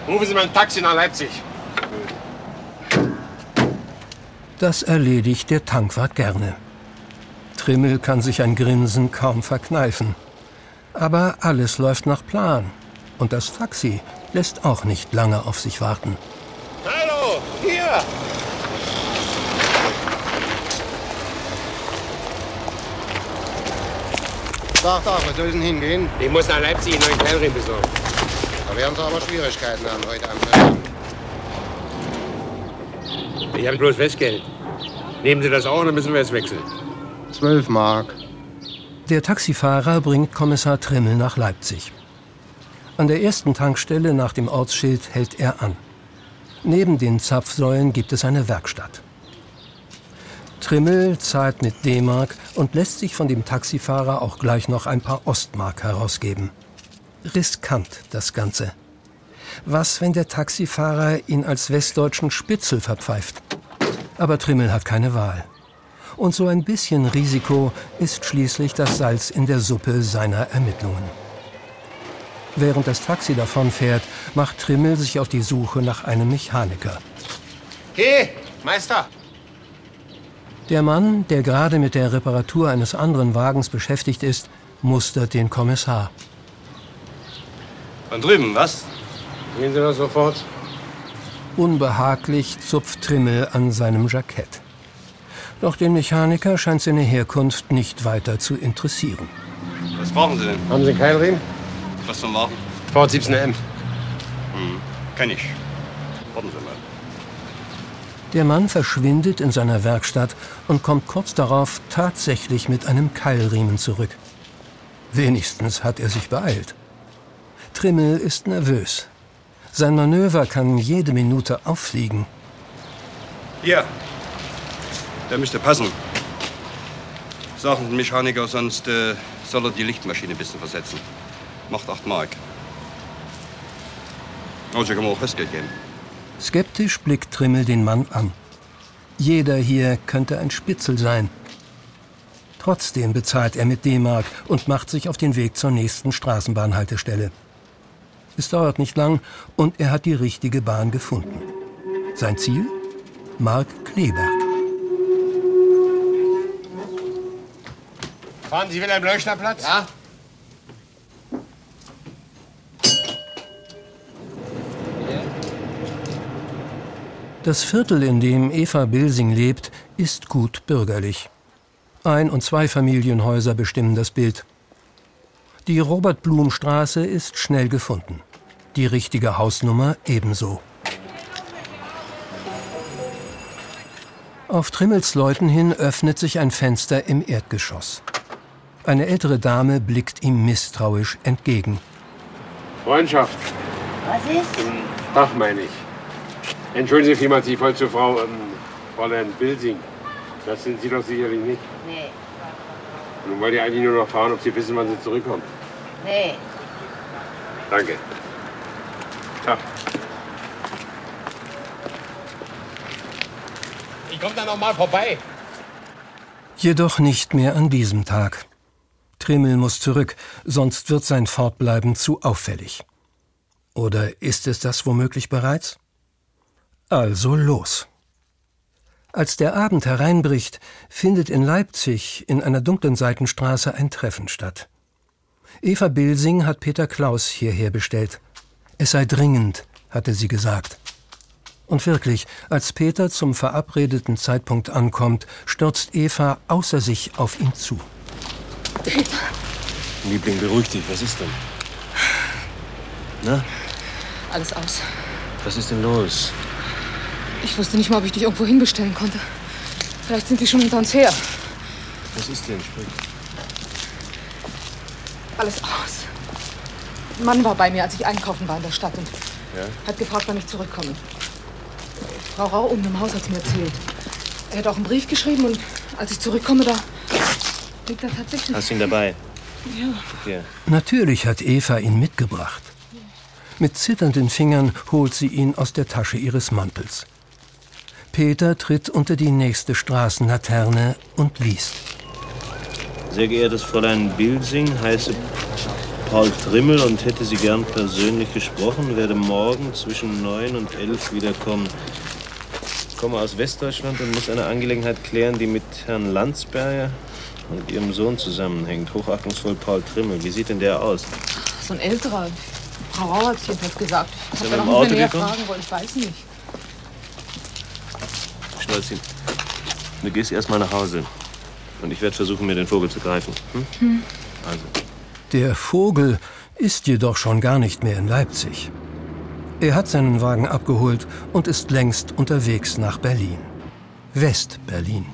Rufen Sie mal ein Taxi nach Leipzig. Das erledigt der Tankwart gerne. Trimmel kann sich ein Grinsen kaum verkneifen. Aber alles läuft nach Plan. Und das Taxi lässt auch nicht lange auf sich warten. Hallo, hier! Sag doch, wo soll denn hingehen? Ich muss nach Leipzig einen neuen Keilriemen besorgen. Da werden Sie aber Schwierigkeiten haben heute Tag. Ich habe bloß Festgeld. Nehmen Sie das auch, dann müssen wir es wechseln. Zwölf Mark. Der Taxifahrer bringt Kommissar Trimmel nach Leipzig. An der ersten Tankstelle nach dem Ortsschild hält er an. Neben den Zapfsäulen gibt es eine Werkstatt. Trimmel zahlt mit D-Mark und lässt sich von dem Taxifahrer auch gleich noch ein paar Ostmark herausgeben. Riskant das Ganze. Was, wenn der Taxifahrer ihn als westdeutschen Spitzel verpfeift? Aber Trimmel hat keine Wahl. Und so ein bisschen Risiko ist schließlich das Salz in der Suppe seiner Ermittlungen. Während das Taxi davonfährt, macht Trimmel sich auf die Suche nach einem Mechaniker. Hey, Meister! Der Mann, der gerade mit der Reparatur eines anderen Wagens beschäftigt ist, mustert den Kommissar. Von drüben, was? Gehen Sie das sofort. Unbehaglich zupft Trimmel an seinem Jackett. Doch den Mechaniker scheint seine Herkunft nicht weiter zu interessieren. Was brauchen Sie denn? Haben Sie einen Keilriemen? Was zum Machen? Ford 17M. Hm, kenn ich. Der Mann verschwindet in seiner Werkstatt und kommt kurz darauf tatsächlich mit einem Keilriemen zurück. Wenigstens hat er sich beeilt. Trimmel ist nervös. Sein Manöver kann jede Minute auffliegen. Hier. Der müsste passen. Sagen den Mechaniker, sonst äh, soll er die Lichtmaschine ein bisschen versetzen. Macht 8 Mark. Also kann man auch Festgeld geben. Skeptisch blickt Trimmel den Mann an. Jeder hier könnte ein Spitzel sein. Trotzdem bezahlt er mit D-Mark und macht sich auf den Weg zur nächsten Straßenbahnhaltestelle. Es dauert nicht lang und er hat die richtige Bahn gefunden. Sein Ziel? Mark Kleberg. Fahren Sie wieder am Leuchterplatz? Ja. Das Viertel, in dem Eva Bilsing lebt, ist gut bürgerlich. Ein- und Zweifamilienhäuser bestimmen das Bild. Die Robert-Blum-Straße ist schnell gefunden. Die richtige Hausnummer ebenso. Auf Trimmels Leuten hin öffnet sich ein Fenster im Erdgeschoss. Eine ältere Dame blickt ihm misstrauisch entgegen. Freundschaft. Was ist? Ach, meine ich. Entschuldigen Sie vielmals, ich wollte zur Frau ähm, Fräulein Bilsing. Das sind Sie doch sicherlich nicht. Nee, Nun wollte ich eigentlich nur noch fragen, ob Sie wissen, wann Sie zurückkommen. nee. Danke. Tag. Ich komme da noch mal vorbei. Jedoch nicht mehr an diesem Tag. Trimmel muss zurück, sonst wird sein Fortbleiben zu auffällig. Oder ist es das womöglich bereits? Also los. Als der Abend hereinbricht, findet in Leipzig in einer dunklen Seitenstraße ein Treffen statt. Eva Bilsing hat Peter Klaus hierher bestellt. Es sei dringend, hatte sie gesagt. Und wirklich, als Peter zum verabredeten Zeitpunkt ankommt, stürzt Eva außer sich auf ihn zu. Peter. Liebling, beruhig dich. Was ist denn? Na, Alles aus. was ist denn los? Ich wusste nicht mal, ob ich dich irgendwo hinbestellen konnte. Vielleicht sind die schon hinter uns her. Was ist denn? Sprich. Alles aus. Ein Mann war bei mir, als ich einkaufen war in der Stadt und Ja? hat gefragt, wann ich zurückkomme. Frau Rau oben im Haus hat mir erzählt. Er hat auch einen Brief geschrieben und als ich zurückkomme, da liegt er tatsächlich. Hast du ihn dabei? Ja. Hier. Natürlich hat Eva ihn mitgebracht. Mit zitternden Fingern holt sie ihn aus der Tasche ihres Mantels. Peter tritt unter die nächste Straßenlaterne und liest. Sehr geehrtes Fräulein Bilsing, heiße Paul Trimmel und hätte Sie gern persönlich gesprochen, werde morgen zwischen 9 und 11 wiederkommen. Ich komme aus Westdeutschland und muss eine Angelegenheit klären, die mit Herrn Landsberger und Ihrem Sohn zusammenhängt. Hochachtungsvoll Paul Trimmel. Wie sieht denn der aus? So ein älterer. Frau Rau hat es jedenfalls gesagt. Ich habe da noch mehr gekommen? fragen wollen. Ich weiß nicht. Schnolzchen, du gehst erst mal nach Hause. Und ich werde versuchen, mir den Vogel zu greifen. Hm? Hm. Also. Der Vogel ist jedoch schon gar nicht mehr in Leipzig. Er hat seinen Wagen abgeholt und ist längst unterwegs nach Berlin. West-Berlin.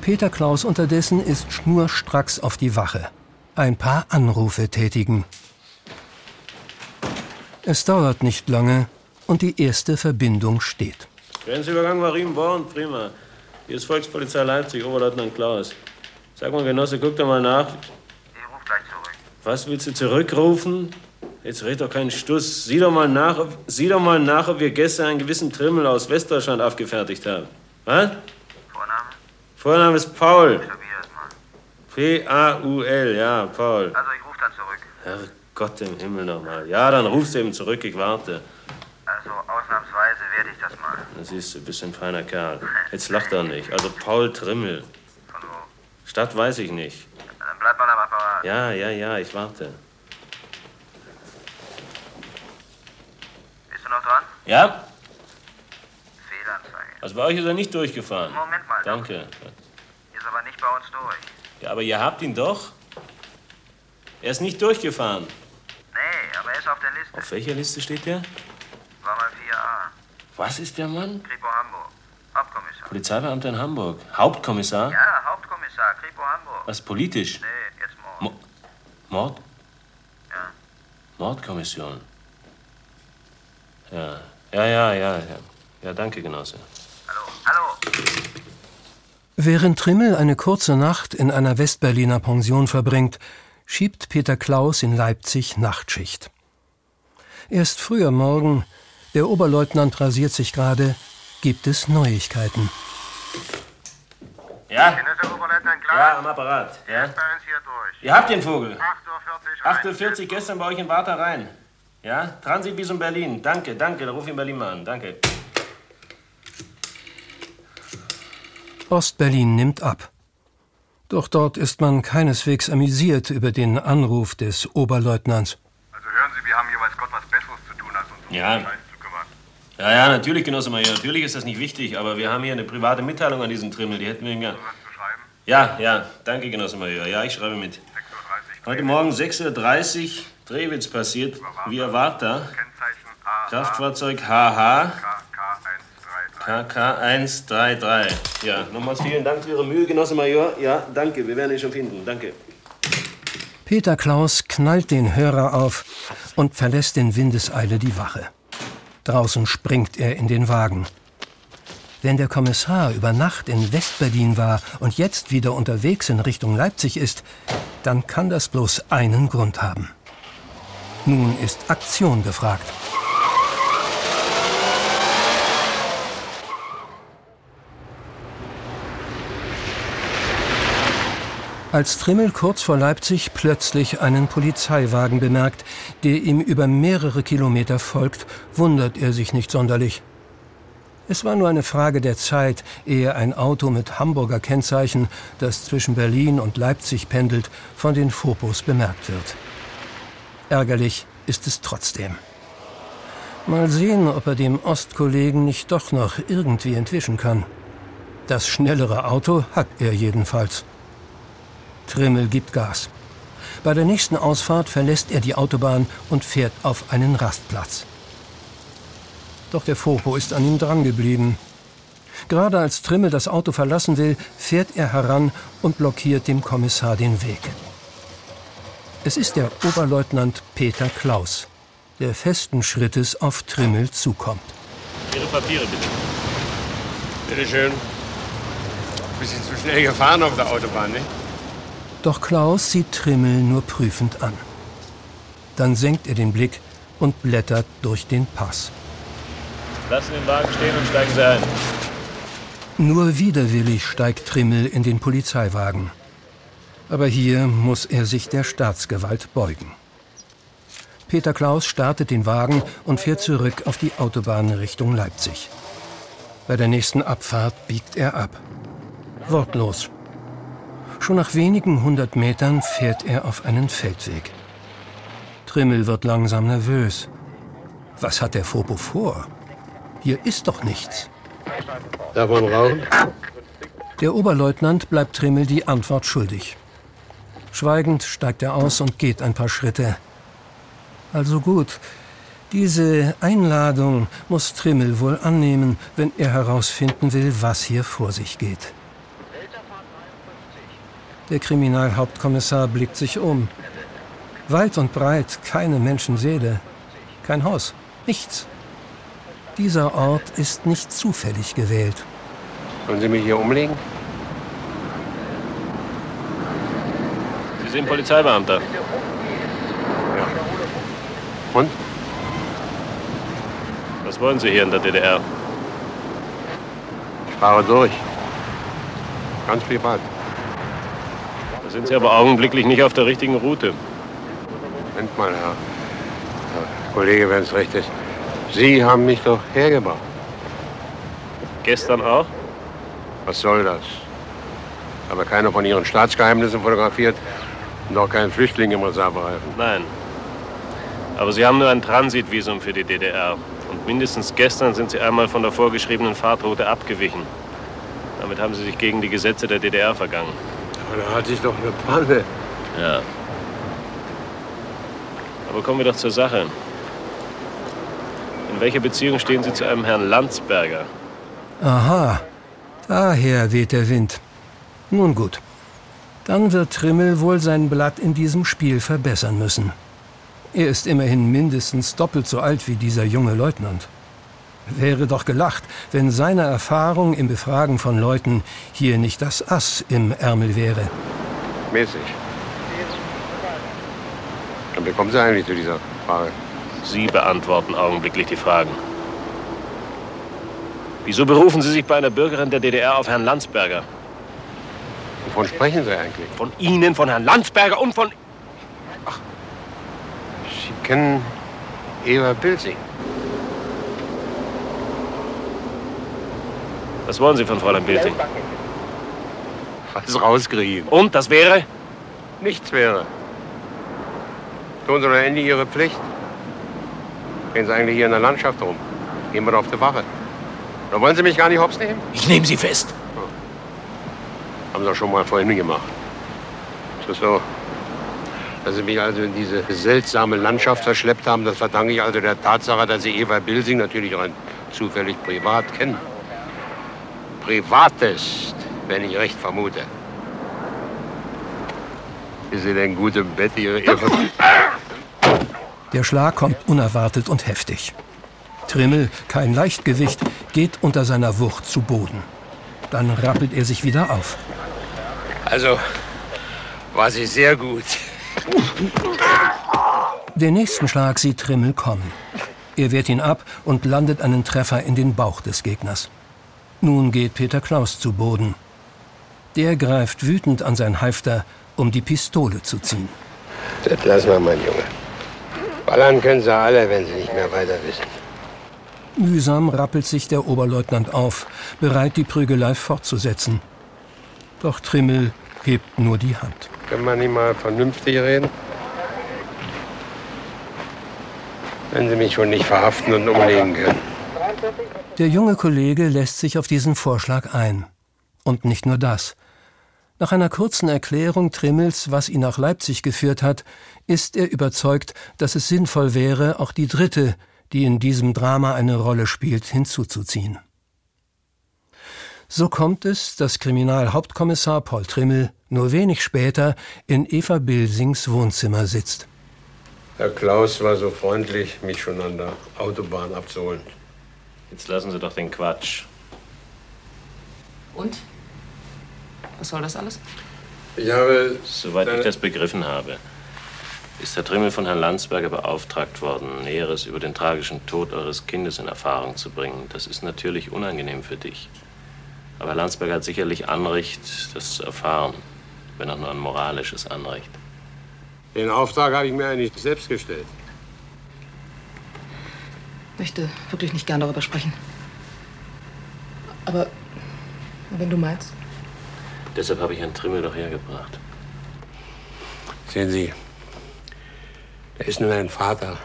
Peter Klaus unterdessen ist schnurstracks auf die Wache. Ein paar Anrufe tätigen. Es dauert nicht lange und die erste Verbindung steht. Grenzübergang Marienborn, prima. Hier ist Volkspolizei Leipzig, Oberleutnant Klaus. Sag mal, Genosse, guck doch mal nach. Ich ruf gleich zurück. Was willst du zurückrufen? Jetzt red doch keinen Stuss. Sieh doch mal nach, ob, sieh doch mal nach, ob wir gestern einen gewissen Trimmel aus Westdeutschland abgefertigt haben. Was? Vorname? Vorname ist Paul. P-A-U-L, ja, Paul. Also, ich ruf dann zurück. Herrgott im Himmel nochmal. Ja, dann rufst du eben zurück, ich warte. Also, ausnahmsweise werde ich das mal. Das siehst du, bist ein feiner Kerl. Jetzt lach doch nicht. Also Paul Trimmel. Von wo? Stadt weiß ich nicht. Dann bleibt man am Apparat. Ja, ja, ja, ich warte. Bist du noch dran? Ja? Fehlanzeige. Also bei euch ist er nicht durchgefahren. Moment mal. Danke. Ist aber nicht bei uns durch. Ja, aber ihr habt ihn doch. Er ist nicht durchgefahren. Nee, aber er ist auf der Liste. Auf welcher Liste steht der? War mal 4a. Was ist der Mann? Kripo Hamburg. Hauptkommissar. Polizeibeamter in Hamburg. Hauptkommissar? Ja, Hauptkommissar. Kripo Hamburg. Was politisch? Nee, jetzt morgen. Mo Mord? Ja. Mordkommission. Ja. Ja, ja, ja, ja. Ja, danke, Genosse. Während Trimmel eine kurze Nacht in einer Westberliner Pension verbringt, schiebt Peter Klaus in Leipzig Nachtschicht. Erst früher Morgen, der Oberleutnant rasiert sich gerade, gibt es Neuigkeiten. Ja? Oberleutnant Klaus? Ja, am Apparat. Ja? Bei uns hier durch. Ihr habt den Vogel. 8.40 Uhr. 8.40 Uhr gestern bei euch in Warta rein. Ja? Transitvisum Berlin. Danke, danke. Da ruf ich in Berlin mal an. Danke. Ostberlin nimmt ab. Doch dort ist man keineswegs amüsiert über den Anruf des Oberleutnants. Also hören Sie, wir haben hier weiß Gott was Besseres zu tun, als uns Ja. den Scheiß zu kümmern. Ja, ja, natürlich, Genosse Major. Natürlich ist das nicht wichtig, aber wir haben hier eine private Mitteilung an diesen Trimmel. Die hätten wir ihm ja. Ja, ja. Danke, Genosse Major. Ja, ich schreibe mit. Heute Morgen 6.30 Uhr Drehwitz passiert. Wie erwartet. Kraftfahrzeug HH. KK133. Ja, nochmals vielen Dank für Ihre Mühe, Genosse Major. Ja, danke. Wir werden ihn schon finden. Danke. Peter Klaus knallt den Hörer auf und verlässt in Windeseile die Wache. Draußen springt er in den Wagen. Wenn der Kommissar über Nacht in Westberlin war und jetzt wieder unterwegs in Richtung Leipzig ist, dann kann das bloß einen Grund haben. Nun ist Aktion gefragt. Als Trimmel kurz vor Leipzig plötzlich einen Polizeiwagen bemerkt, der ihm über mehrere Kilometer folgt, wundert er sich nicht sonderlich. Es war nur eine Frage der Zeit, ehe ein Auto mit Hamburger Kennzeichen, das zwischen Berlin und Leipzig pendelt, von den Fopos bemerkt wird. Ärgerlich ist es trotzdem. Mal sehen, ob er dem Ostkollegen nicht doch noch irgendwie entwischen kann. Das schnellere Auto hat er jedenfalls. Trimmel gibt Gas. Bei der nächsten Ausfahrt verlässt er die Autobahn und fährt auf einen Rastplatz. Doch der Fopo ist an ihm drangeblieben. Gerade als Trimmel das Auto verlassen will, fährt er heran und blockiert dem Kommissar den Weg. Es ist der Oberleutnant Peter Klaus, der festen Schrittes auf Trimmel zukommt. Ihre Papiere bitte. Bitte schön. Bisschen zu schnell gefahren auf der Autobahn, nicht? Doch Klaus sieht Trimmel nur prüfend an. Dann senkt er den Blick und blättert durch den Pass. Lassen den Wagen stehen und steigen Sie ein. Nur widerwillig steigt Trimmel in den Polizeiwagen. Aber hier muss er sich der Staatsgewalt beugen. Peter Klaus startet den Wagen und fährt zurück auf die Autobahn Richtung Leipzig. Bei der nächsten Abfahrt biegt er ab. Wortlos. Schon nach wenigen hundert Metern fährt er auf einen Feldweg. Trimmel wird langsam nervös. Was hat der Fopo vor? Hier ist doch nichts. Darf man rauchen? Der Oberleutnant bleibt Trimmel die Antwort schuldig. Schweigend steigt er aus und geht ein paar Schritte. Also gut, diese Einladung muss Trimmel wohl annehmen, wenn er herausfinden will, was hier vor sich geht. Der Kriminalhauptkommissar blickt sich um. Weit und breit keine Menschenseele, kein Haus, nichts. Dieser Ort ist nicht zufällig gewählt. Wollen Sie mich hier umlegen? Sie sind Polizeibeamter. Und? Was wollen Sie hier in der DDR? Ich fahre durch. Ganz privat. Sind Sie aber augenblicklich nicht auf der richtigen Route. Moment mal, Herr. Herr Kollege, wenn es recht ist. Sie haben mich doch hergebracht. Gestern auch? Was soll das? Aber keiner von Ihren Staatsgeheimnissen fotografiert und auch keinen Flüchtling im Reservereifen. Nein. Aber Sie haben nur ein Transitvisum für die DDR. Und mindestens gestern sind Sie einmal von der vorgeschriebenen Fahrtroute abgewichen. Damit haben Sie sich gegen die Gesetze der DDR vergangen. Da hatte ich doch eine Panne. Ja. Aber kommen wir doch zur Sache. In welcher Beziehung stehen Sie zu einem Herrn Landsberger? Aha, daher weht der Wind. Nun gut, dann wird Trimmel wohl sein Blatt in diesem Spiel verbessern müssen. Er ist immerhin mindestens doppelt so alt wie dieser junge Leutnant. Wäre doch gelacht, wenn seine Erfahrung im Befragen von Leuten hier nicht das Ass im Ärmel wäre. Mäßig. Und wie kommen Sie eigentlich zu dieser Frage? Sie beantworten augenblicklich die Fragen. Wieso berufen Sie sich bei einer Bürgerin der DDR auf Herrn Landsberger? Wovon sprechen Sie eigentlich? Von Ihnen, von Herrn Landsberger und von... Sie kennen Eva Bilsing. Was wollen Sie von Fräulein Bilsing? Was rauskriegen. Und, das wäre? Nichts wäre. Tun Sie doch endlich Ihre Pflicht. Gehen Sie eigentlich hier in der Landschaft rum. Gehen wir auf die Wache. Oder wollen Sie mich gar nicht hops nehmen? Ich nehme Sie fest. Haben Sie doch schon mal vorhin gemacht. Ist das so? Dass Sie mich also in diese seltsame Landschaft verschleppt haben, das verdanke ich also der Tatsache, dass Sie Eva Bilsing natürlich rein zufällig privat kennen. Privatest, wenn ich recht vermute. Ist sie denn gut im Bett, Ihre Eva? Der Schlag kommt unerwartet und heftig. Trimmel, kein Leichtgewicht, geht unter seiner Wucht zu Boden. Dann rappelt er sich wieder auf. Also, war sie sehr gut. Den nächsten Schlag sieht Trimmel kommen. Er wehrt ihn ab und landet einen Treffer in den Bauch des Gegners. Nun geht Peter Klaus zu Boden. Der greift wütend an sein Halfter, um die Pistole zu ziehen. Das lassen wir, mein Junge. Ballern können sie alle, wenn sie nicht mehr weiter wissen. Mühsam rappelt sich der Oberleutnant auf, bereit, die Prügelei fortzusetzen. Doch Trimmel hebt nur die Hand. Können wir nicht mal vernünftig reden? Wenn Sie mich schon nicht verhaften und umlegen können. Der junge Kollege lässt sich auf diesen Vorschlag ein. Und nicht nur das. Nach einer kurzen Erklärung Trimmels, was ihn nach Leipzig geführt hat, ist er überzeugt, dass es sinnvoll wäre, auch die dritte, die in diesem Drama eine Rolle spielt, hinzuzuziehen. So kommt es, dass Kriminalhauptkommissar Paul Trimmel nur wenig später in Eva Bilsings Wohnzimmer sitzt. Herr Klaus war so freundlich, mich schon an der Autobahn abzuholen. Jetzt lassen Sie doch den Quatsch. Und? Was soll das alles? Ich habe. Soweit ich das begriffen habe, ist Herr Trimmel von Herrn Landsberger beauftragt worden, Näheres über den tragischen Tod eures Kindes in Erfahrung zu bringen. Das ist natürlich unangenehm für dich. Aber Herr Landsberger hat sicherlich Anrecht, das zu erfahren, wenn auch nur ein moralisches Anrecht. Den Auftrag habe ich mir eigentlich selbst gestellt. Ich möchte wirklich nicht gern darüber sprechen. Aber wenn du meinst. Deshalb habe ich Herrn Trimmel doch hergebracht. Sehen Sie, da ist nun ein Vater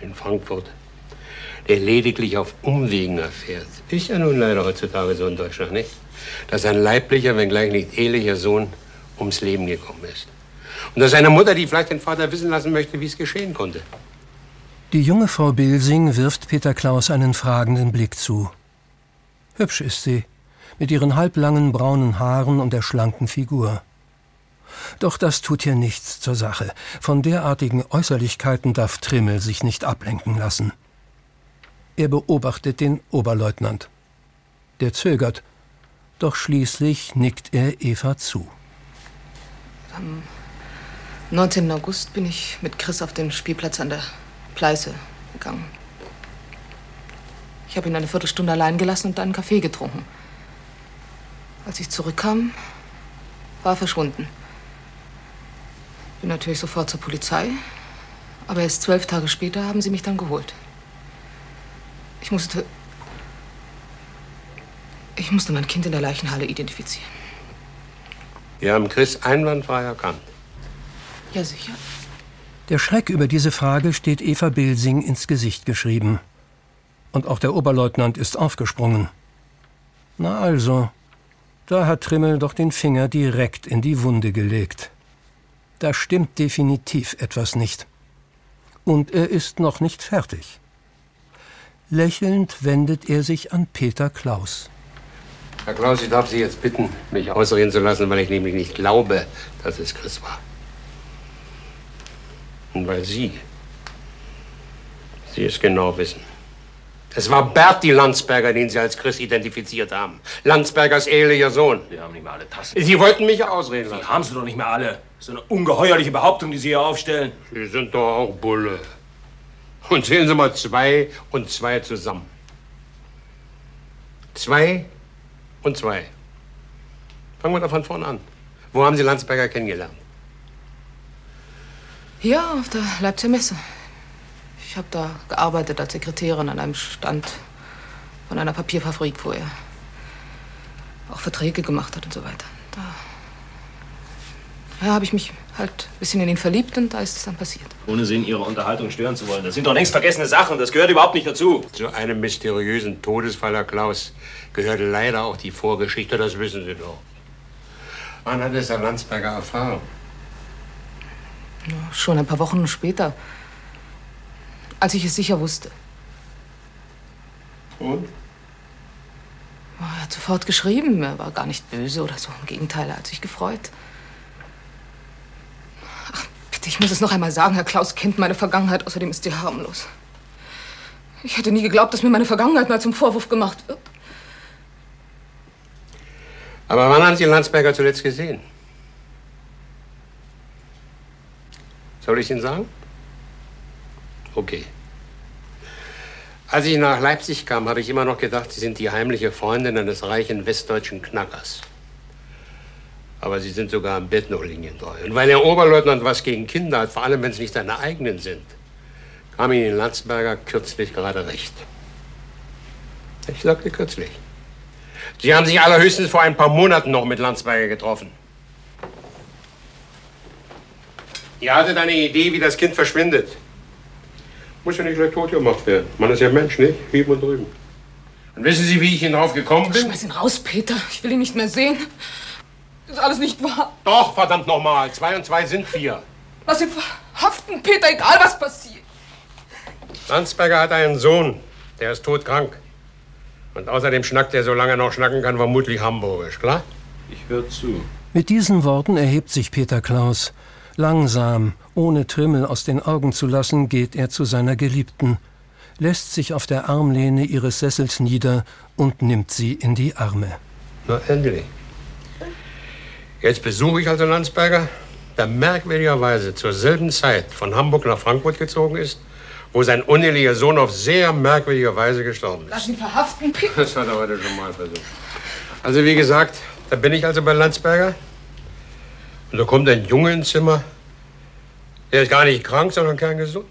in Frankfurt, der lediglich auf Umwegen erfährt. Ist ja nun leider heutzutage so in Deutschland, nicht? Dass ein leiblicher, wenngleich nicht ehelicher Sohn ums Leben gekommen ist. Und dass eine Mutter, die vielleicht den Vater wissen lassen möchte, wie es geschehen konnte. Die junge Frau Bilsing wirft Peter Klaus einen fragenden Blick zu. Hübsch ist sie, mit ihren halblangen braunen Haaren und der schlanken Figur. Doch das tut hier nichts zur Sache. Von derartigen Äußerlichkeiten darf Trimmel sich nicht ablenken lassen. Er beobachtet den Oberleutnant. Der zögert, doch schließlich nickt er Eva zu. Am 19. August bin ich mit Chris auf den Spielplatz an der Pleiße gegangen. Ich habe ihn eine Viertelstunde allein gelassen und einen Kaffee getrunken. Als ich zurückkam, war er verschwunden. Bin natürlich sofort zur Polizei, aber erst zwölf Tage später haben sie mich dann geholt. Ich musste. Ich musste mein Kind in der Leichenhalle identifizieren. Wir haben Chris einwandfrei erkannt. Ja, sicher. Der Schreck über diese Frage steht Eva Bilsing ins Gesicht geschrieben. Und auch der Oberleutnant ist aufgesprungen. Na also, da hat Trimmel doch den Finger direkt in die Wunde gelegt. Da stimmt definitiv etwas nicht. Und er ist noch nicht fertig. Lächelnd wendet er sich an Peter Klaus. Herr Klaus, ich darf Sie jetzt bitten, mich ausreden zu lassen, weil ich nämlich nicht glaube, dass es Chris war. Und weil Sie, Sie es genau wissen. Es war Berti Landsberger, den Sie als Chris identifiziert haben. Landsbergers ehelicher Sohn. Wir haben nicht mehr alle Tassen. Sie wollten mich ausreden lassen. Sie haben sie doch nicht mehr alle. Das ist eine ungeheuerliche Behauptung, die Sie hier aufstellen. Sie sind doch auch Bulle. Und zählen Sie mal zwei und zwei zusammen. Zwei und zwei. Fangen wir doch von vorne an. Wo haben Sie Landsberger kennengelernt? Hier auf der Leipziger Messe. Ich habe da gearbeitet als Sekretärin an einem Stand von einer Papierfabrik, wo er auch Verträge gemacht hat und so weiter. Da ja, habe ich mich halt ein bisschen in ihn verliebt und da ist es dann passiert. Ohne Sie in Ihrer Unterhaltung stören zu wollen. Das sind doch längst vergessene Sachen. Das gehört überhaupt nicht dazu. Zu einem mysteriösen Todesfall, Herr Klaus, gehört leider auch die Vorgeschichte, das wissen Sie doch. Wann hat es Herr Landsberger erfahren? Schon ein paar Wochen später, als ich es sicher wusste. Und? Er hat sofort geschrieben. Er war gar nicht böse oder so. Im Gegenteil, er hat sich gefreut. Ach, bitte, ich muss es noch einmal sagen. Herr Klaus kennt meine Vergangenheit. Außerdem ist sie harmlos. Ich hätte nie geglaubt, dass mir meine Vergangenheit mal zum Vorwurf gemacht wird. Aber wann haben Sie Landsberger zuletzt gesehen? Soll ich Ihnen sagen? Okay. Als ich nach Leipzig kam, habe ich immer noch gedacht, Sie sind die heimliche Freundin eines reichen westdeutschen Knackers. Aber Sie sind sogar am Bett noch linientreu. Und weil der Oberleutnant was gegen Kinder hat, vor allem wenn es nicht seine eigenen sind, kam Ihnen Landsberger kürzlich gerade recht. Ich sagte kürzlich. Sie haben sich allerhöchstens vor ein paar Monaten noch mit Landsberger getroffen. Ihr hattet eine Idee, wie das Kind verschwindet. Muss ja nicht gleich tot gemacht werden. Man ist ja Mensch, nicht? Hieben und drüben. Und wissen Sie, wie ich ihn drauf gekommen bin? Schmeiß ihn raus, Peter. Ich will ihn nicht mehr sehen. Das ist alles nicht wahr. Doch, verdammt nochmal. Zwei und zwei sind vier. Lass ihn verhaften, Peter, egal was passiert. Landsberger hat einen Sohn. Der ist todkrank. Und außerdem schnackt er, solange er noch schnacken kann, vermutlich hamburgisch, klar? Ich höre zu. Mit diesen Worten erhebt sich Peter Klaus. Langsam, ohne Trimmel aus den Augen zu lassen, geht er zu seiner Geliebten, lässt sich auf der Armlehne ihres Sessels nieder und nimmt sie in die Arme. Na, endlich. Jetzt besuche ich also Landsberger, der merkwürdigerweise zur selben Zeit von Hamburg nach Frankfurt gezogen ist, wo sein unehelicher Sohn auf sehr merkwürdige Weise gestorben ist. Lass ihn verhaften, Peter. Das hat er heute schon mal versucht. Also wie gesagt, da bin ich also bei Landsberger. Und da kommt ein Junge ins Zimmer. Der ist gar nicht krank, sondern kerngesund.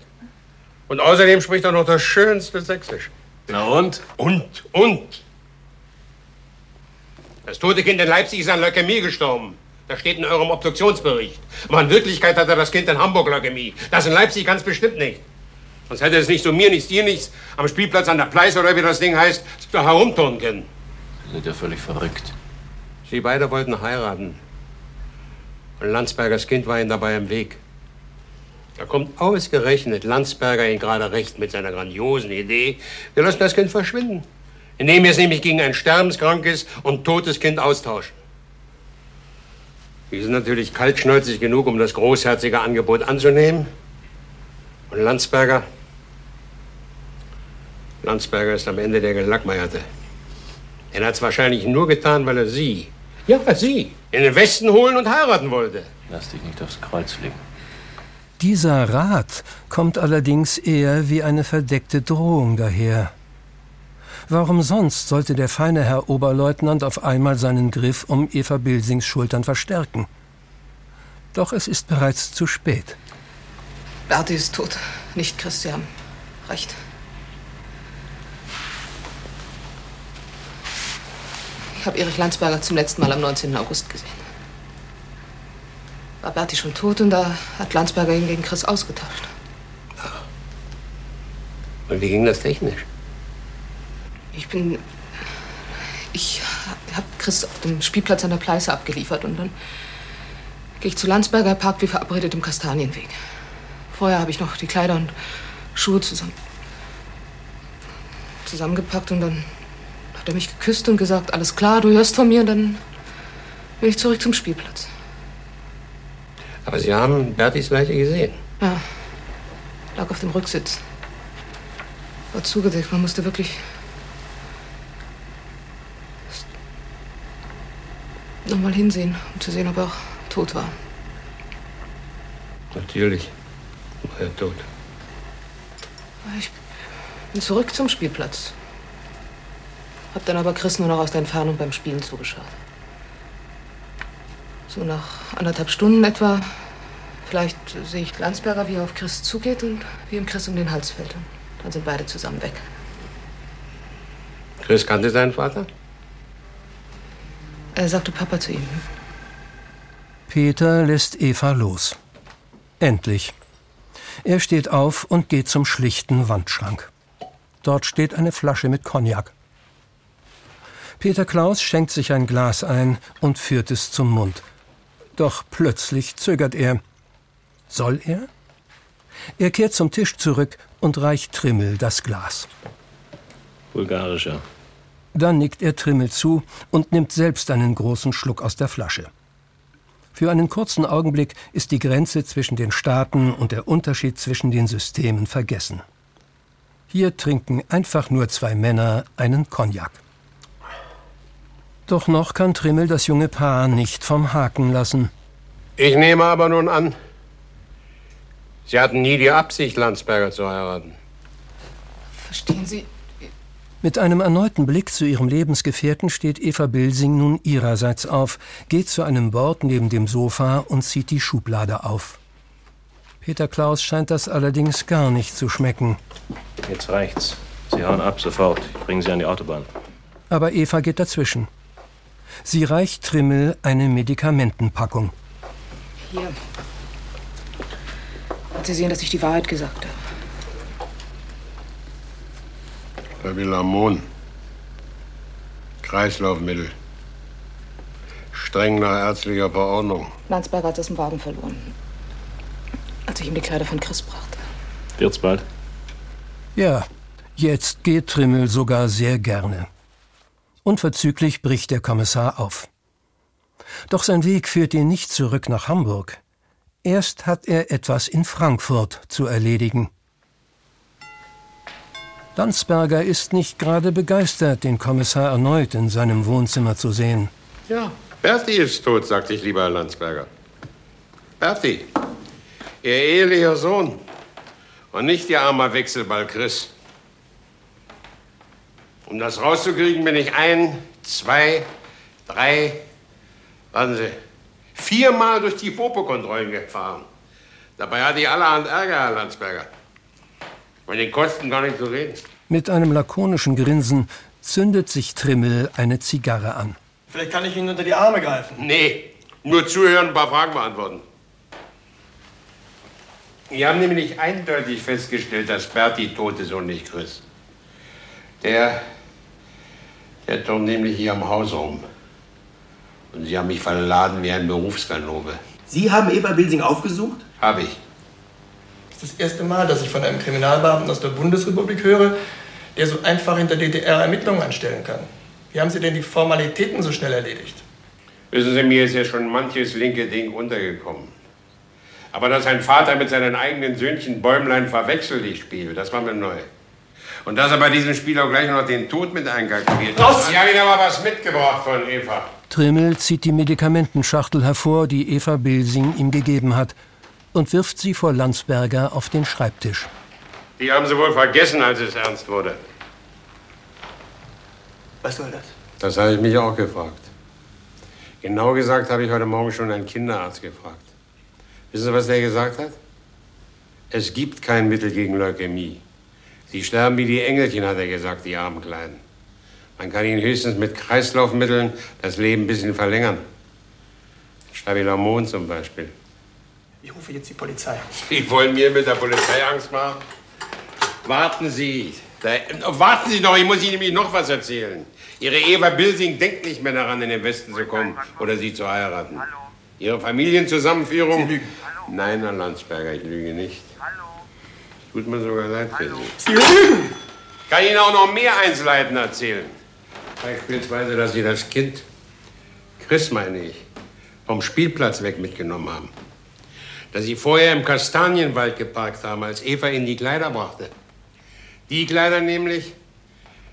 Und außerdem spricht er noch das schönste Sächsisch. Na und? Und, und. Das tote Kind in Leipzig ist an Leukämie gestorben. Das steht in eurem Obduktionsbericht. Aber in Wirklichkeit hatte das Kind in Hamburg Leukämie. Das in Leipzig ganz bestimmt nicht. Sonst hätte es nicht so mir nichts, dir nichts am Spielplatz an der Pleiße oder wie das Ding heißt, da herumturnen können. Sie sind ja völlig verrückt. Sie beide wollten heiraten. Und Landsbergers Kind war ihnen dabei im Weg. Da kommt ausgerechnet Landsberger ihn gerade recht mit seiner grandiosen Idee. Wir lassen das Kind verschwinden. Indem wir es nämlich gegen ein sterbenskrankes und totes Kind austauschen. Die sind natürlich kaltschnäuzig genug, um das großherzige Angebot anzunehmen. Und Landsberger? Landsberger ist am Ende der Gelackmeierte. Er hat es wahrscheinlich nur getan, weil er sie, ja, sie, in den Westen holen und heiraten wollte. Lass dich nicht aufs Kreuz legen. Dieser Rat kommt allerdings eher wie eine verdeckte Drohung daher. Warum sonst sollte der feine Herr Oberleutnant auf einmal seinen Griff um Eva Bilsings Schultern verstärken? Doch es ist bereits zu spät. Berti ist tot, nicht Christian. Recht. Ich habe Erich Landsberger zum letzten Mal am 19. August gesehen. War Berti schon tot und da hat Landsberger ihn gegen Chris ausgetauscht. Und wie ging das technisch? Ich bin. Ich habe Chris auf dem Spielplatz an der Pleiße abgeliefert und dann gehe ich zu Landsberger, parkt wie verabredet im Kastanienweg. Vorher habe ich noch die Kleider und Schuhe zusammen, zusammengepackt und dann hat er mich geküsst und gesagt, alles klar, du hörst von mir und dann bin ich zurück zum Spielplatz. Aber Sie haben Bertis Leiche gesehen. Ja, lag auf dem Rücksitz. War zugedeckt, man musste wirklich nochmal hinsehen, um zu sehen, ob er auch tot war. Natürlich war er tot. Ich bin zurück zum Spielplatz. Hab dann aber Chris nur noch aus der Entfernung beim Spielen zugeschaut. So nach anderthalb Stunden etwa, vielleicht sehe ich Landsberger, wie er auf Chris zugeht und wie ihm Chris um den Hals fällt. Und dann sind beide zusammen weg. Chris kannte seinen Vater? Er sagte Papa zu ihm. Peter lässt Eva los. Endlich. Er steht auf und geht zum schlichten Wandschrank. Dort steht eine Flasche mit Cognac. Peter Klaus schenkt sich ein Glas ein und führt es zum Mund. Doch plötzlich zögert er. Soll er? Er kehrt zum Tisch zurück und reicht Trimmel das Glas. Bulgarischer. Dann nickt er Trimmel zu und nimmt selbst einen großen Schluck aus der Flasche. Für einen kurzen Augenblick ist die Grenze zwischen den Staaten und der Unterschied zwischen den Systemen vergessen. Hier trinken einfach nur zwei Männer einen Cognac. Doch noch kann Trimmel das junge Paar nicht vom Haken lassen. Ich nehme aber nun an, Sie hatten nie die Absicht, Landsberger zu heiraten. Verstehen Sie? Mit einem erneuten Blick zu ihrem Lebensgefährten steht Eva Bilsing nun ihrerseits auf, geht zu einem Bord neben dem Sofa und zieht die Schublade auf. Peter Klaus scheint das allerdings gar nicht zu schmecken. Jetzt reicht's. Sie hauen ab sofort. Ich bringe Sie an die Autobahn. Aber Eva geht dazwischen. Sie reicht Trimmel eine Medikamentenpackung. Hier. Und Sie sehen, dass ich die Wahrheit gesagt habe. Stabilamon. Kreislaufmittel. Streng nach ärztlicher Verordnung. Landsberger hat es im Wagen verloren. Als ich ihm die Kleider von Chris brachte. Wird's bald? Ja, jetzt geht Trimmel sogar sehr gerne. Unverzüglich bricht der Kommissar auf. Doch sein Weg führt ihn nicht zurück nach Hamburg. Erst hat er etwas in Frankfurt zu erledigen. Landsberger ist nicht gerade begeistert, den Kommissar erneut in seinem Wohnzimmer zu sehen. Ja, Berti ist tot, sagte ich, lieber Herr Landsberger. Berti, Ihr ehelicher Sohn. Und nicht Ihr armer Wechselball Chris. Um das rauszukriegen, bin ich ein, zwei, drei, warten Sie, viermal durch die Popo-Kontrollen gefahren. Dabei hatte ich allerhand Ärger, Herr Landsberger. Von den Kosten gar nicht zu reden. Mit einem lakonischen Grinsen zündet sich Trimmel eine Zigarre an. Vielleicht kann ich Ihnen unter die Arme greifen. Nee, nur zuhören, ein paar Fragen beantworten. Wir haben nämlich eindeutig festgestellt, dass Berti tot ist und nicht Chris. Der, der turnt nämlich hier am Haus rum. Und Sie haben mich verladen wie ein Berufskanove. Sie haben Eva Bilsing aufgesucht? Hab ich. Das ist das erste Mal, dass ich von einem Kriminalbeamten aus der Bundesrepublik höre, der so einfach in der DDR Ermittlungen anstellen kann. Wie haben Sie denn die Formalitäten so schnell erledigt? Wissen Sie, mir ist ja schon manches linke Ding untergekommen. Aber dass ein Vater mit seinen eigenen Söhnchen Bäumlein verwechselt, ich Spiel, das war mir neu. Und dass er bei diesem Spiel auch gleich noch den Tod mit einkalkuliert hat. Ich habe Ihnen aber was mitgebracht von Eva. Trimmel zieht die Medikamentenschachtel hervor, die Eva Bilsing ihm gegeben hat, und wirft sie vor Landsberger auf den Schreibtisch. Die haben Sie wohl vergessen, als es ernst wurde. Was soll das? Das habe ich mich auch gefragt. Genau gesagt habe ich heute Morgen schon einen Kinderarzt gefragt. Wissen Sie, was der gesagt hat? Es gibt kein Mittel gegen Leukämie. Sie sterben wie die Engelchen, hat er gesagt, die armen Kleinen. Man kann ihnen höchstens mit Kreislaufmitteln das Leben ein bisschen verlängern. Stabilamon zum Beispiel. Ich rufe jetzt die Polizei. Sie wollen mir mit der Polizei Angst machen? Warten Sie. Da, warten Sie doch, ich muss Ihnen nämlich noch was erzählen. Ihre Eva Bilsing denkt nicht mehr daran, in den Westen zu kommen oder Sie zu heiraten. Ihre Familienzusammenführung? Sie lügen. Nein, Herr Landsberger, ich lüge nicht. Tut mir sogar leid für Sie. Sie lügen! Kann Ihnen auch noch mehr Einzelheiten erzählen. Beispielsweise, dass Sie das Kind, Chris meine ich, vom Spielplatz weg mitgenommen haben. Dass Sie vorher im Kastanienwald geparkt haben, als Eva Ihnen die Kleider brachte. Die Kleider nämlich,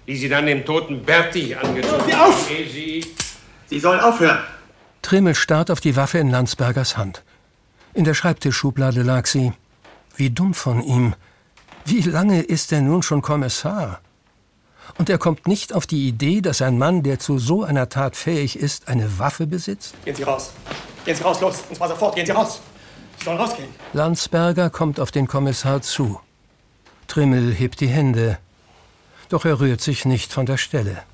die Sie dann dem toten Berti angezogen Sie auf! haben. Sie Sie sollen aufhören. Trimmel starrt auf die Waffe in Landsbergers Hand. In der Schreibtischschublade lag sie. Wie dumm von ihm. Wie lange ist er nun schon Kommissar? Und er kommt nicht auf die Idee, dass ein Mann, der zu so einer Tat fähig ist, eine Waffe besitzt? Gehen Sie raus. Gehen Sie raus, los. Und zwar sofort. Gehen Sie raus. Sie sollen rausgehen. Landsberger kommt auf den Kommissar zu. Trimmel hebt die Hände. Doch er rührt sich nicht von der Stelle.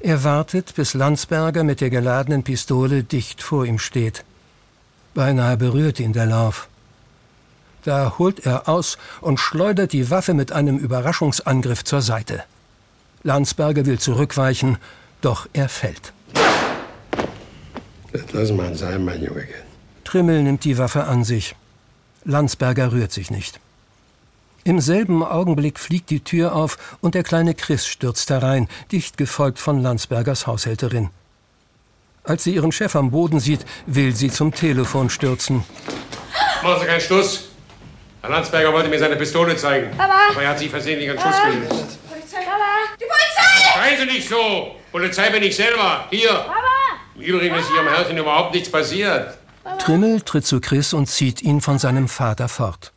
Er wartet, bis Landsberger mit der geladenen Pistole dicht vor ihm steht. Beinahe berührt ihn der Lauf. Da holt er aus und schleudert die Waffe mit einem Überraschungsangriff zur Seite. Landsberger will zurückweichen, doch er fällt. Das lassen wir sein, mein Junge. Trimmel nimmt die Waffe an sich. Landsberger rührt sich nicht. Im selben Augenblick fliegt die Tür auf und der kleine Chris stürzt herein, dicht gefolgt von Landsbergers Haushälterin. Als sie ihren Chef am Boden sieht, will sie zum Telefon stürzen. Machen Sie keinen Stuss. Herr Landsberger wollte mir seine Pistole zeigen. Papa! Aber er hat sich versehentlich einen Schuss gelöst. Polizei! Papa! Die Polizei! Schreien Sie nicht so! Polizei bin ich selber. Hier. Papa! Im Übrigen ist Ihrem Herrchen überhaupt nichts passiert. Trimmel tritt zu Chris und zieht ihn von seinem Vater fort.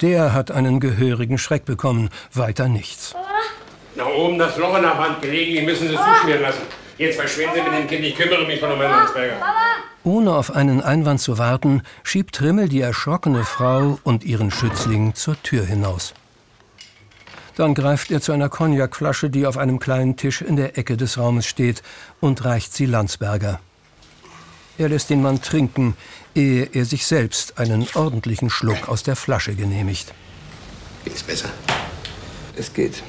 Der hat einen gehörigen Schreck bekommen, weiter nichts. Da oben das Loch in der Wand gelegen, die müssen Sie zuschmieren lassen. Jetzt verschwinden Sie mit dem Kind, ich kümmere mich von Herrn Landsberger. Ohne auf einen Einwand zu warten, schiebt Trimmel die erschrockene Frau und ihren Schützling zur Tür hinaus. Dann greift er zu einer Cognacflasche, die auf einem kleinen Tisch in der Ecke des Raumes steht, und reicht sie Landsberger. Er lässt den Mann trinken, ehe er sich selbst einen ordentlichen Schluck aus der Flasche genehmigt. Geht's besser? Es geht.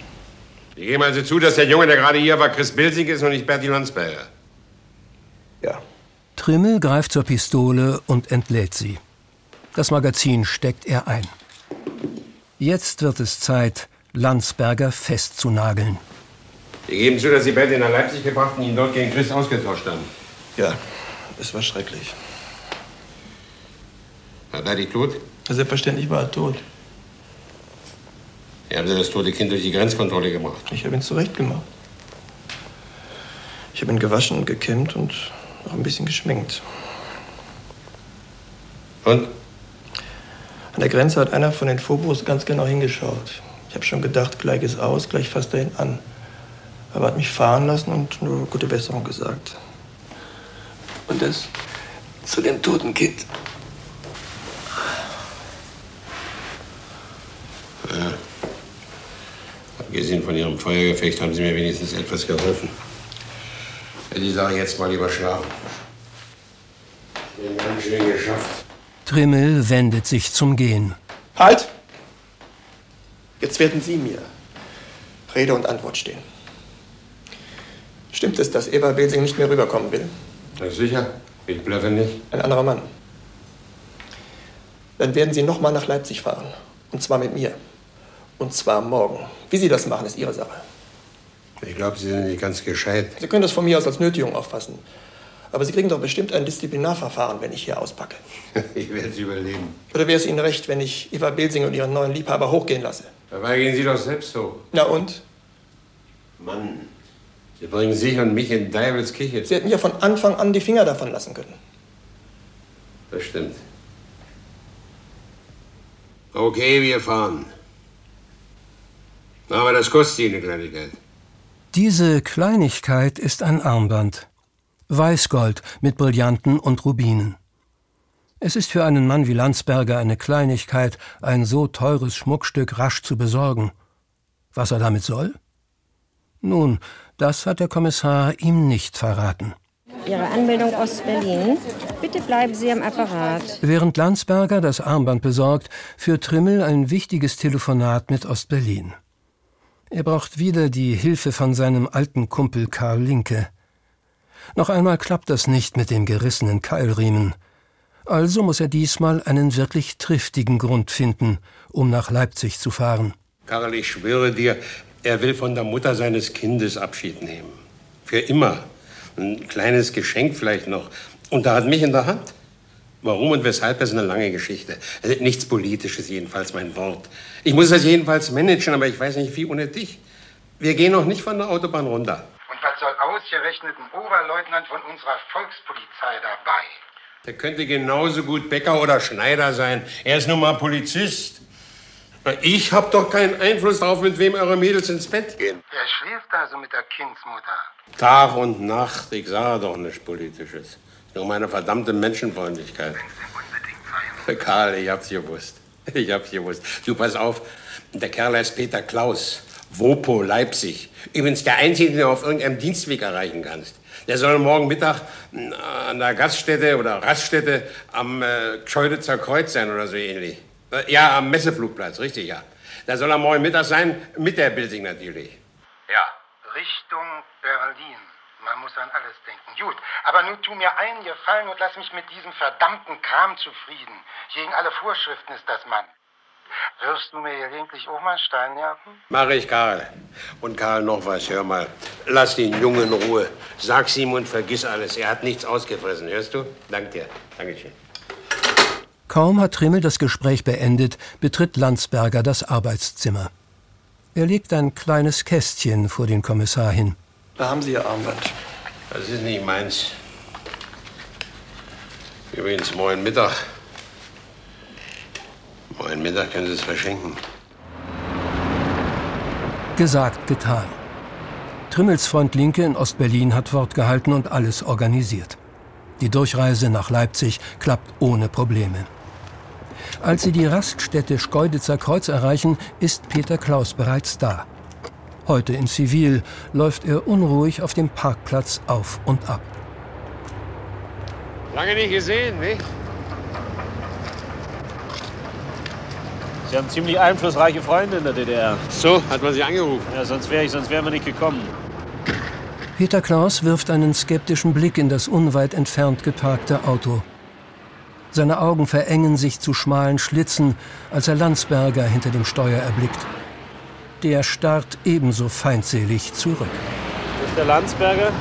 Sie geben also zu, dass der Junge, der gerade hier war, Chris Bilsing ist und nicht Bertie Landsberger. Trimmel greift zur Pistole und entlädt sie. Das Magazin steckt er ein. Jetzt wird es Zeit, Landsberger festzunageln. Sie geben zu, dass Sie Bertie nach Leipzig gebracht und ihn dort gegen Chris ausgetauscht haben. Ja, es war schrecklich. War Bertie tot? Selbstverständlich war er tot. Wie haben Sie das tote Kind durch die Grenzkontrolle gebracht? Ich habe ihn zurechtgemacht. Ich habe ihn gewaschen und gekämmt und auch ein bisschen geschminkt. Und? An der Grenze hat einer von den Phobos ganz genau hingeschaut. Ich habe schon gedacht, gleich ist aus, gleich fasst er ihn an. Aber er hat mich fahren lassen und nur gute Besserung gesagt. Und das zu dem toten Kind. Ja. Abgesehen von Ihrem Feuergefecht haben Sie mir wenigstens etwas geholfen. Die Sache jetzt mal lieber schlafen. Den ganz schön geschafft. Trimmel wendet sich zum Gehen. Halt! Jetzt werden Sie mir Rede und Antwort stehen. Stimmt es, dass Eva Belsing nicht mehr rüberkommen will? Na sicher, ich blöffe nicht. Ein anderer Mann. Dann werden Sie noch mal nach Leipzig fahren. Und zwar mit mir. Und zwar morgen. Wie Sie das machen, ist Ihre Sache. Ich glaube, Sie sind nicht ganz gescheit. Sie können das von mir aus als Nötigung auffassen. Aber Sie kriegen doch bestimmt ein Disziplinarverfahren, wenn ich hier auspacke. Ich werde es überleben. Oder wäre es Ihnen recht, wenn ich Eva Belsing und ihren neuen Liebhaber hochgehen lasse? Dabei gehen Sie doch selbst so. Na und? Mann, Sie bringen sich und mich in Deibels Küche. Sie hätten ja von Anfang an die Finger davon lassen können. Das stimmt. Okay, wir fahren. Aber das kostet Ihnen eine Kleinigkeit. Diese Kleinigkeit ist ein Armband. Weißgold mit Brillanten und Rubinen. Es ist für einen Mann wie Landsberger eine Kleinigkeit, ein so teures Schmuckstück rasch zu besorgen. Was er damit soll? Nun, das hat der Kommissar ihm nicht verraten. Ihre Anmeldung Ostberlin. Bitte bleiben Sie am Apparat. Während Landsberger das Armband besorgt, führt Trimmel ein wichtiges Telefonat mit Ostberlin. Er braucht wieder die Hilfe von seinem alten Kumpel Karl Linke. Noch einmal klappt das nicht mit dem gerissenen Keilriemen. Also muss er diesmal einen wirklich triftigen Grund finden, um nach Leipzig zu fahren. Karl, ich schwöre dir, er will von der Mutter seines Kindes Abschied nehmen. Für immer. Ein kleines Geschenk vielleicht noch. Und er hat mich in der Hand. Warum und weshalb, das ist eine lange Geschichte. Also nichts Politisches jedenfalls, mein Wort. Ich muss das jedenfalls managen, aber ich weiß nicht wie ohne dich. Wir gehen noch nicht von der Autobahn runter. Und was soll ausgerechnet ein Oberleutnant von unserer Volkspolizei dabei? Der könnte genauso gut Bäcker oder Schneider sein. Er ist nun mal Polizist. Ich hab doch keinen Einfluss darauf, mit wem eure Mädels ins Bett gehen. Der schläft also mit der Kindsmutter. Tag und Nacht, ich sage doch nichts Politisches. Nur meine verdammte Menschenfreundlichkeit. Karl, ich hab's gewusst. Ich hab's gewusst. Du, pass auf, der Kerl heißt Peter Klaus. Wopo, Leipzig. Übrigens der Einzige, den du auf irgendeinem Dienstweg erreichen kannst. Der soll morgen Mittag äh, an der Gaststätte oder Raststätte am äh, Scheuditzer Kreuz sein oder so ähnlich. Äh, Ja, am Messeflugplatz, richtig, ja. Da soll er morgen Mittag sein, mit der Bilding natürlich. Ja. Richtung Berlin. Muss an alles denken. Gut, aber nun tu mir einen Gefallen und lass mich mit diesem verdammten Kram zufrieden. Gegen alle Vorschriften ist das Mann. Wirst du mir gelegentlich auch mal einen Stein werfen? Mach ich, Karl. Und Karl, noch was, hör mal. Lass den Jungen in Ruhe. Sag's ihm und vergiss alles. Er hat nichts ausgefressen, hörst du? Dank dir. Dankeschön. Kaum hat Trimmel das Gespräch beendet, betritt Landsberger das Arbeitszimmer. Er legt ein kleines Kästchen vor den Kommissar hin. Da haben Sie Ihr Armband. Das ist nicht meins. Übrigens, morgen Mittag. Morgen Mittag können Sie es verschenken. Gesagt, getan. Trimmels Freund Linke in Ostberlin hat Wort gehalten und alles organisiert. Die Durchreise nach Leipzig klappt ohne Probleme. Als sie die Raststätte Schkeuditzer Kreuz erreichen, ist Peter Klaus bereits da. Heute in Zivil läuft er unruhig auf dem Parkplatz auf und ab. Lange nicht gesehen, nicht? Sie haben ziemlich einflussreiche Freunde in der DDR. So, hat man Sie angerufen. Ja, sonst wäre ich, sonst wären wir nicht gekommen. Peter Klaus wirft einen skeptischen Blick in das unweit entfernt geparkte Auto. Seine Augen verengen sich zu schmalen Schlitzen, als er Landsberger hinter dem Steuer erblickt. Der starrt ebenso feindselig zurück. Das ist der Landsberger.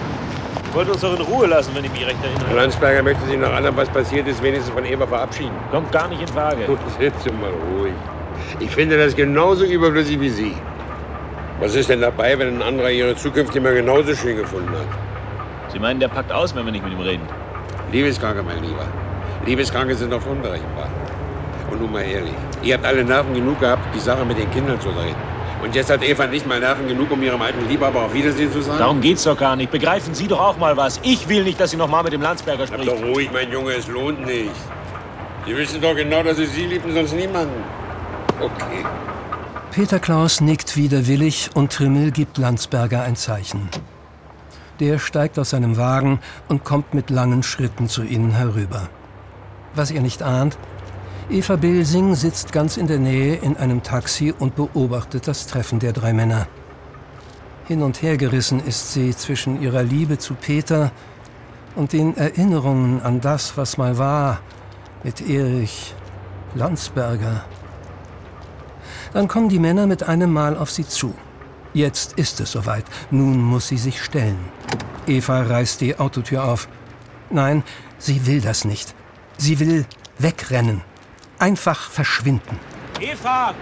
Wollte uns doch in Ruhe lassen, wenn ich mich recht erinnere. Herr Landsberger möchte sich nach allem, was passiert ist, wenigstens von Eva verabschieden. Kommt gar nicht in Frage. Gut, sitze mal ruhig. Ich finde das genauso überflüssig wie Sie. Was ist denn dabei, wenn ein anderer Ihre Zukunft immer genauso schön gefunden hat? Sie meinen, der packt aus, wenn wir nicht mit ihm reden? Liebeskranke, mein Lieber. Liebeskranke sind doch unberechenbar. Und nun mal ehrlich, ihr habt alle Nerven genug gehabt, die Sache mit den Kindern zu reden. Und jetzt hat Eva nicht mal Nerven genug, um ihrem alten Liebhaber auf Wiedersehen zu sagen? Darum geht's doch gar nicht. Begreifen Sie doch auch mal was. Ich will nicht, dass sie noch mal mit dem Landsberger Bleib spricht. doch ruhig, mein Junge, es lohnt nicht. Sie wissen doch genau, dass Sie Sie lieben, sonst niemanden. Okay. Peter Klaus nickt widerwillig und Trimmel gibt Landsberger ein Zeichen. Der steigt aus seinem Wagen und kommt mit langen Schritten zu ihnen herüber. Was ihr nicht ahnt, Eva Bilsing sitzt ganz in der Nähe in einem Taxi und beobachtet das Treffen der drei Männer. Hin und her gerissen ist sie zwischen ihrer Liebe zu Peter und den Erinnerungen an das, was mal war, mit Erich Landsberger. Dann kommen die Männer mit einem Mal auf sie zu. Jetzt ist es soweit. Nun muss sie sich stellen. Eva reißt die Autotür auf. Nein, sie will das nicht. Sie will wegrennen. Einfach verschwinden. Eva!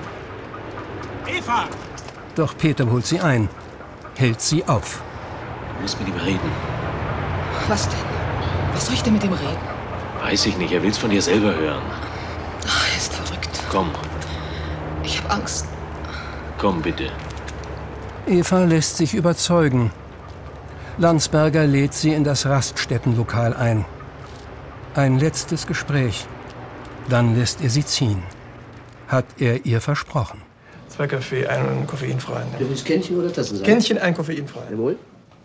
Eva! Doch Peter holt sie ein, hält sie auf. Du musst mit ihm reden. Was denn? Was soll ich denn mit ihm reden? Weiß ich nicht. Er will's von dir selber hören. Ach, er ist verrückt. Komm, Ich habe Angst. komm bitte. Eva lässt sich überzeugen. Landsberger lädt sie in das Raststättenlokal ein. Ein letztes Gespräch. Dann lässt er sie ziehen. Hat er ihr versprochen. Zwei Kaffee, einen koffeinfreien. Du willst Kännchen oder Tassen sein? Kännchen, ein koffeinfreien. Jawohl.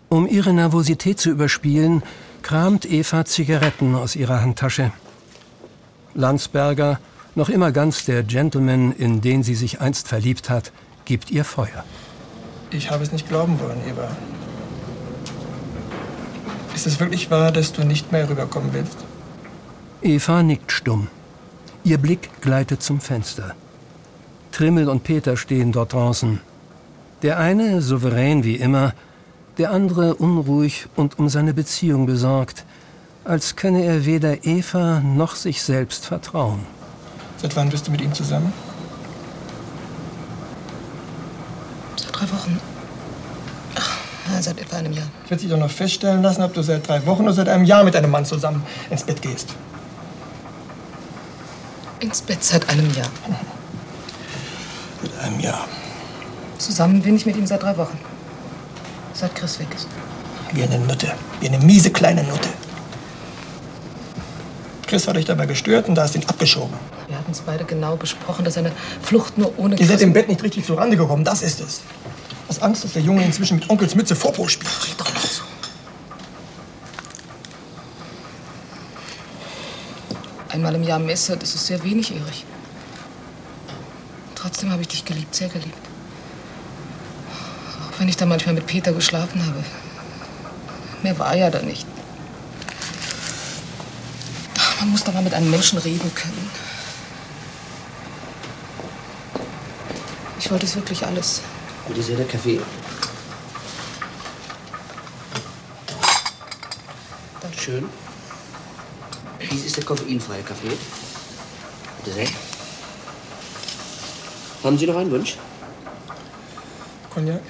Um ihre Nervosität zu überspielen, kramt Eva Zigaretten aus ihrer Handtasche. Landsberger, noch immer ganz der Gentleman, in den sie sich einst verliebt hat, gibt ihr Feuer. Ich habe es nicht glauben wollen, Eva. Ist es wirklich wahr, dass du nicht mehr rüberkommen willst? Eva nickt stumm. Ihr Blick gleitet zum Fenster. Trimmel und Peter stehen dort draußen. Der eine souverän wie immer, der andere unruhig und um seine Beziehung besorgt, als könne er weder Eva noch sich selbst vertrauen. Seit wann bist du mit ihm zusammen? Seit drei Wochen. Ach, ja, seit etwa einem Jahr. Ich werde dich doch noch feststellen lassen, ob du seit drei Wochen oder seit einem Jahr mit einem Mann zusammen ins Bett gehst. Ins Bett seit einem Jahr. Seit einem Jahr. Zusammen bin ich mit ihm seit drei Wochen. Seit Chris weg ist. Wie eine Nutte. Wie eine miese kleine Nutte. Chris hat dich dabei gestört und da hast ihn abgeschoben. Wir hatten es beide genau besprochen, dass eine Flucht nur ohne Ihr seid im Bett nicht richtig zurande gekommen, das ist es. Aus Angst, dass der Junge inzwischen mit Onkels Mütze Vorpo spielt. Doch noch so. Einmal im Jahr Messe, das ist sehr wenig, Erich. Trotzdem habe ich dich geliebt, sehr geliebt. Auch wenn ich da manchmal mit Peter geschlafen habe. Mehr war ja da nicht. Ach, Man muss doch mal mit einem Menschen reden können. Ich wollte es wirklich alles. Bitte sehr, der Kaffee. Dankeschön. Dies der koffeinfreie Kaffee. Bitte sehr. Haben Sie noch einen Wunsch? Cognac?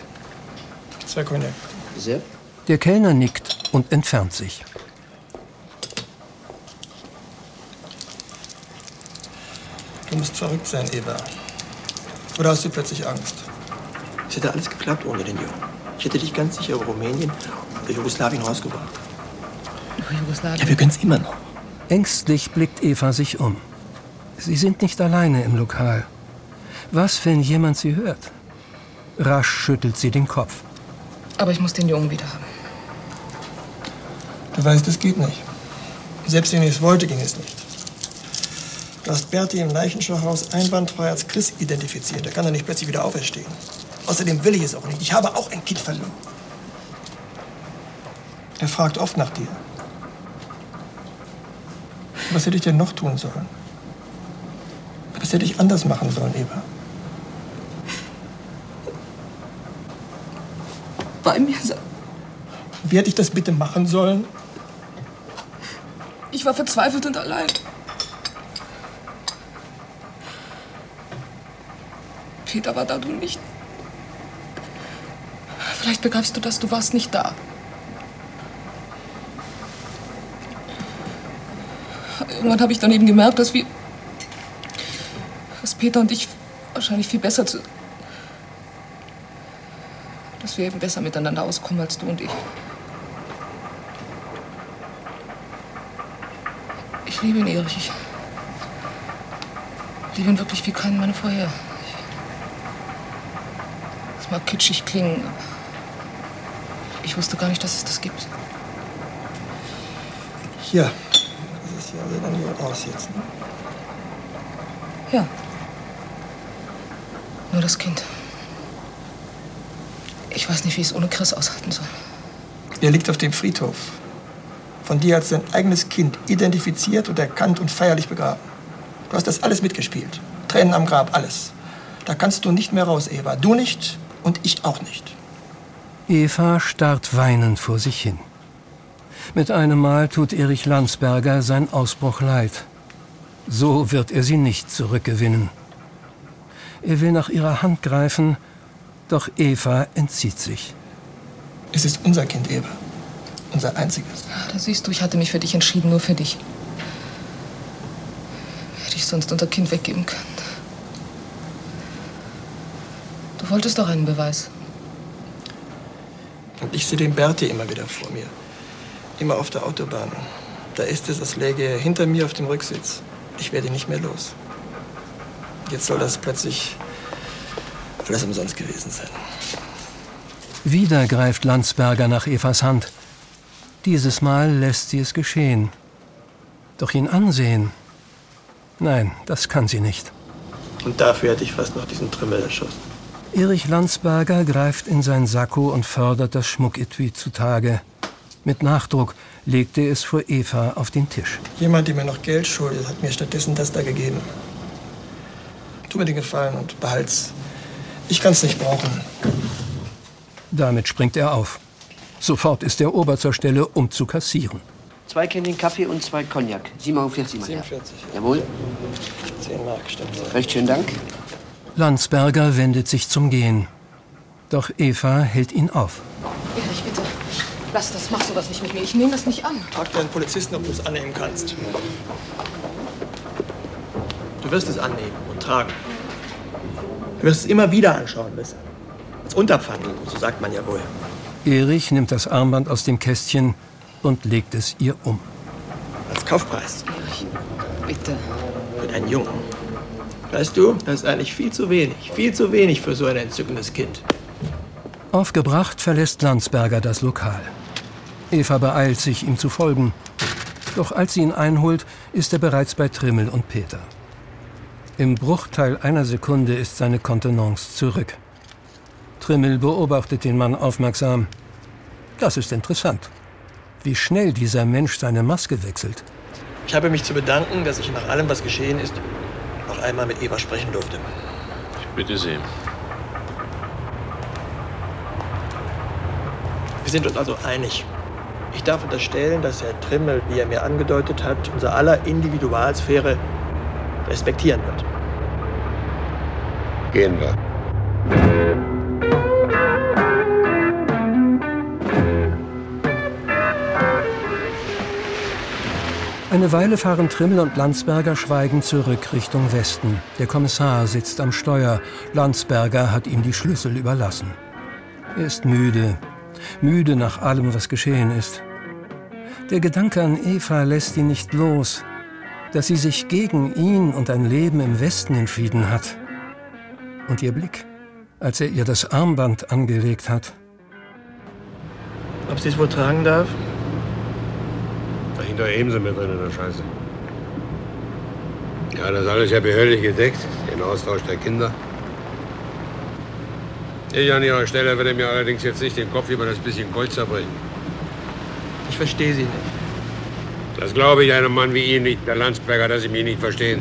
Zwei Cognac. Bitte sehr. Der Kellner nickt und entfernt sich. Du musst verrückt sein, Eva. Oder hast du plötzlich Angst? Es hätte alles geklappt ohne den Jungen. Ich hätte dich ganz sicher über Rumänien oder Jugoslawien rausgebracht. Jugoslawien. Ja, wir können es immer noch. Ängstlich blickt Eva sich um. Sie sind nicht alleine im Lokal. Was, wenn jemand sie hört? Rasch schüttelt sie den Kopf. Aber ich muss den Jungen wieder haben. Du weißt, es geht nicht. Selbst wenn ich es wollte, ging es nicht. Du hast Berti im Leichenschauhaus einwandfrei als Chris identifiziert. Er kann doch nicht plötzlich wieder auferstehen. Außerdem will ich es auch nicht. Ich habe auch ein Kind verloren. Er fragt oft nach dir. Was hätte ich denn noch tun sollen? Was hätte ich anders machen sollen, Eva? Bei mir sein. Wie hätte ich das bitte machen sollen? Ich war verzweifelt und allein. Peter war da, du nicht. Vielleicht begreifst du das, du warst nicht da. Irgendwann habe ich dann eben gemerkt, dass wir. dass Peter und ich wahrscheinlich viel besser zu. dass wir eben besser miteinander auskommen als du und ich. Ich liebe ihn, Erich. Ich liebe ihn wirklich wie keinen Mann vorher. Es mag kitschig klingen. Ich wusste gar nicht, dass es das gibt. Hier. Ja dann hier raus jetzt. Ne? Ja. Nur das Kind. Ich weiß nicht, wie ich es ohne Chris aushalten soll. Er liegt auf dem Friedhof. Von dir als dein eigenes Kind identifiziert und erkannt und feierlich begraben. Du hast das alles mitgespielt. Tränen am Grab, alles. Da kannst du nicht mehr raus, Eva. Du nicht und ich auch nicht. Eva starrt weinend vor sich hin. Mit einem Mal tut Erich Landsberger sein Ausbruch leid. So wird er sie nicht zurückgewinnen. Er will nach ihrer Hand greifen, doch Eva entzieht sich. Es ist unser Kind, Eva. Unser einziges. Ja, da siehst du, ich hatte mich für dich entschieden, nur für dich. Hätte ich sonst unser Kind weggeben können. Du wolltest doch einen Beweis. Und ich sehe den Berti immer wieder vor mir. Immer auf der Autobahn. Da ist es, als läge er hinter mir auf dem Rücksitz. Ich werde nicht mehr los. Jetzt soll das plötzlich alles umsonst gewesen sein. Wieder greift Landsberger nach Evas Hand. Dieses Mal lässt sie es geschehen. Doch ihn ansehen? Nein, das kann sie nicht. Und dafür hätte ich fast noch diesen Trümmel erschossen. Erich Landsberger greift in sein Sakko und fördert das Schmucketui zutage. Mit Nachdruck legt er es vor Eva auf den Tisch. Jemand, der mir noch Geld schuldet, hat mir stattdessen das da gegeben. Tu mir den Gefallen und behalt's. Ich kann's nicht brauchen. Damit springt er auf. Sofort ist er Ober zur Stelle, um zu kassieren. Zwei Kännchen Kaffee und zwei Cognac. 47 Mal. 47. Jawohl. 10 Mark, stimmt. Recht schönen Dank. Landsberger wendet sich zum Gehen. Doch Eva hält ihn auf. Erich, bitte. Lass das, mach sowas nicht mit mir. Ich nehme das nicht an. Frag deinen Polizisten, ob du es annehmen kannst. Du wirst es annehmen und tragen. Du wirst es immer wieder anschauen müssen. Als Unterpfandel, so sagt man ja wohl. Erich nimmt das Armband aus dem Kästchen und legt es ihr um. Als Kaufpreis. Erich, bitte. Für deinen Jungen. Weißt du, das ist eigentlich viel zu wenig. Viel zu wenig für so ein entzückendes Kind. Aufgebracht verlässt Landsberger das Lokal. Eva beeilt sich, ihm zu folgen. Doch als sie ihn einholt, ist er bereits bei Trimmel und Peter. Im Bruchteil einer Sekunde ist seine Kontenance zurück. Trimmel beobachtet den Mann aufmerksam. Das ist interessant. Wie schnell dieser Mensch seine Maske wechselt. Ich habe mich zu bedanken, dass ich nach allem, was geschehen ist, noch einmal mit Eva sprechen durfte. Ich bitte Sie. Wir sind uns also einig. Ich darf unterstellen, dass Herr Trimmel, wie er mir angedeutet hat, unser aller Individualsphäre respektieren wird. Gehen wir. Eine Weile fahren Trimmel und Landsberger schweigend zurück Richtung Westen. Der Kommissar sitzt am Steuer. Landsberger hat ihm die Schlüssel überlassen. Er ist müde. Müde nach allem, was geschehen ist. Der Gedanke an Eva lässt ihn nicht los. Dass sie sich gegen ihn und ein Leben im Westen entschieden hat. Und ihr Blick, als er ihr das Armband angelegt hat. Ob sie es wohl tragen darf? Dahinter heben sie mir drin in der Scheiße. Ja, das ist alles ja behördlich gedeckt. Den Austausch der Kinder. Ich an Ihrer Stelle würde mir allerdings jetzt nicht den Kopf über das bisschen Gold zerbrechen. Ich verstehe Sie nicht. Das glaube ich einem Mann wie Ihnen nicht, Herr Landsberger, dass Sie mich nicht verstehen.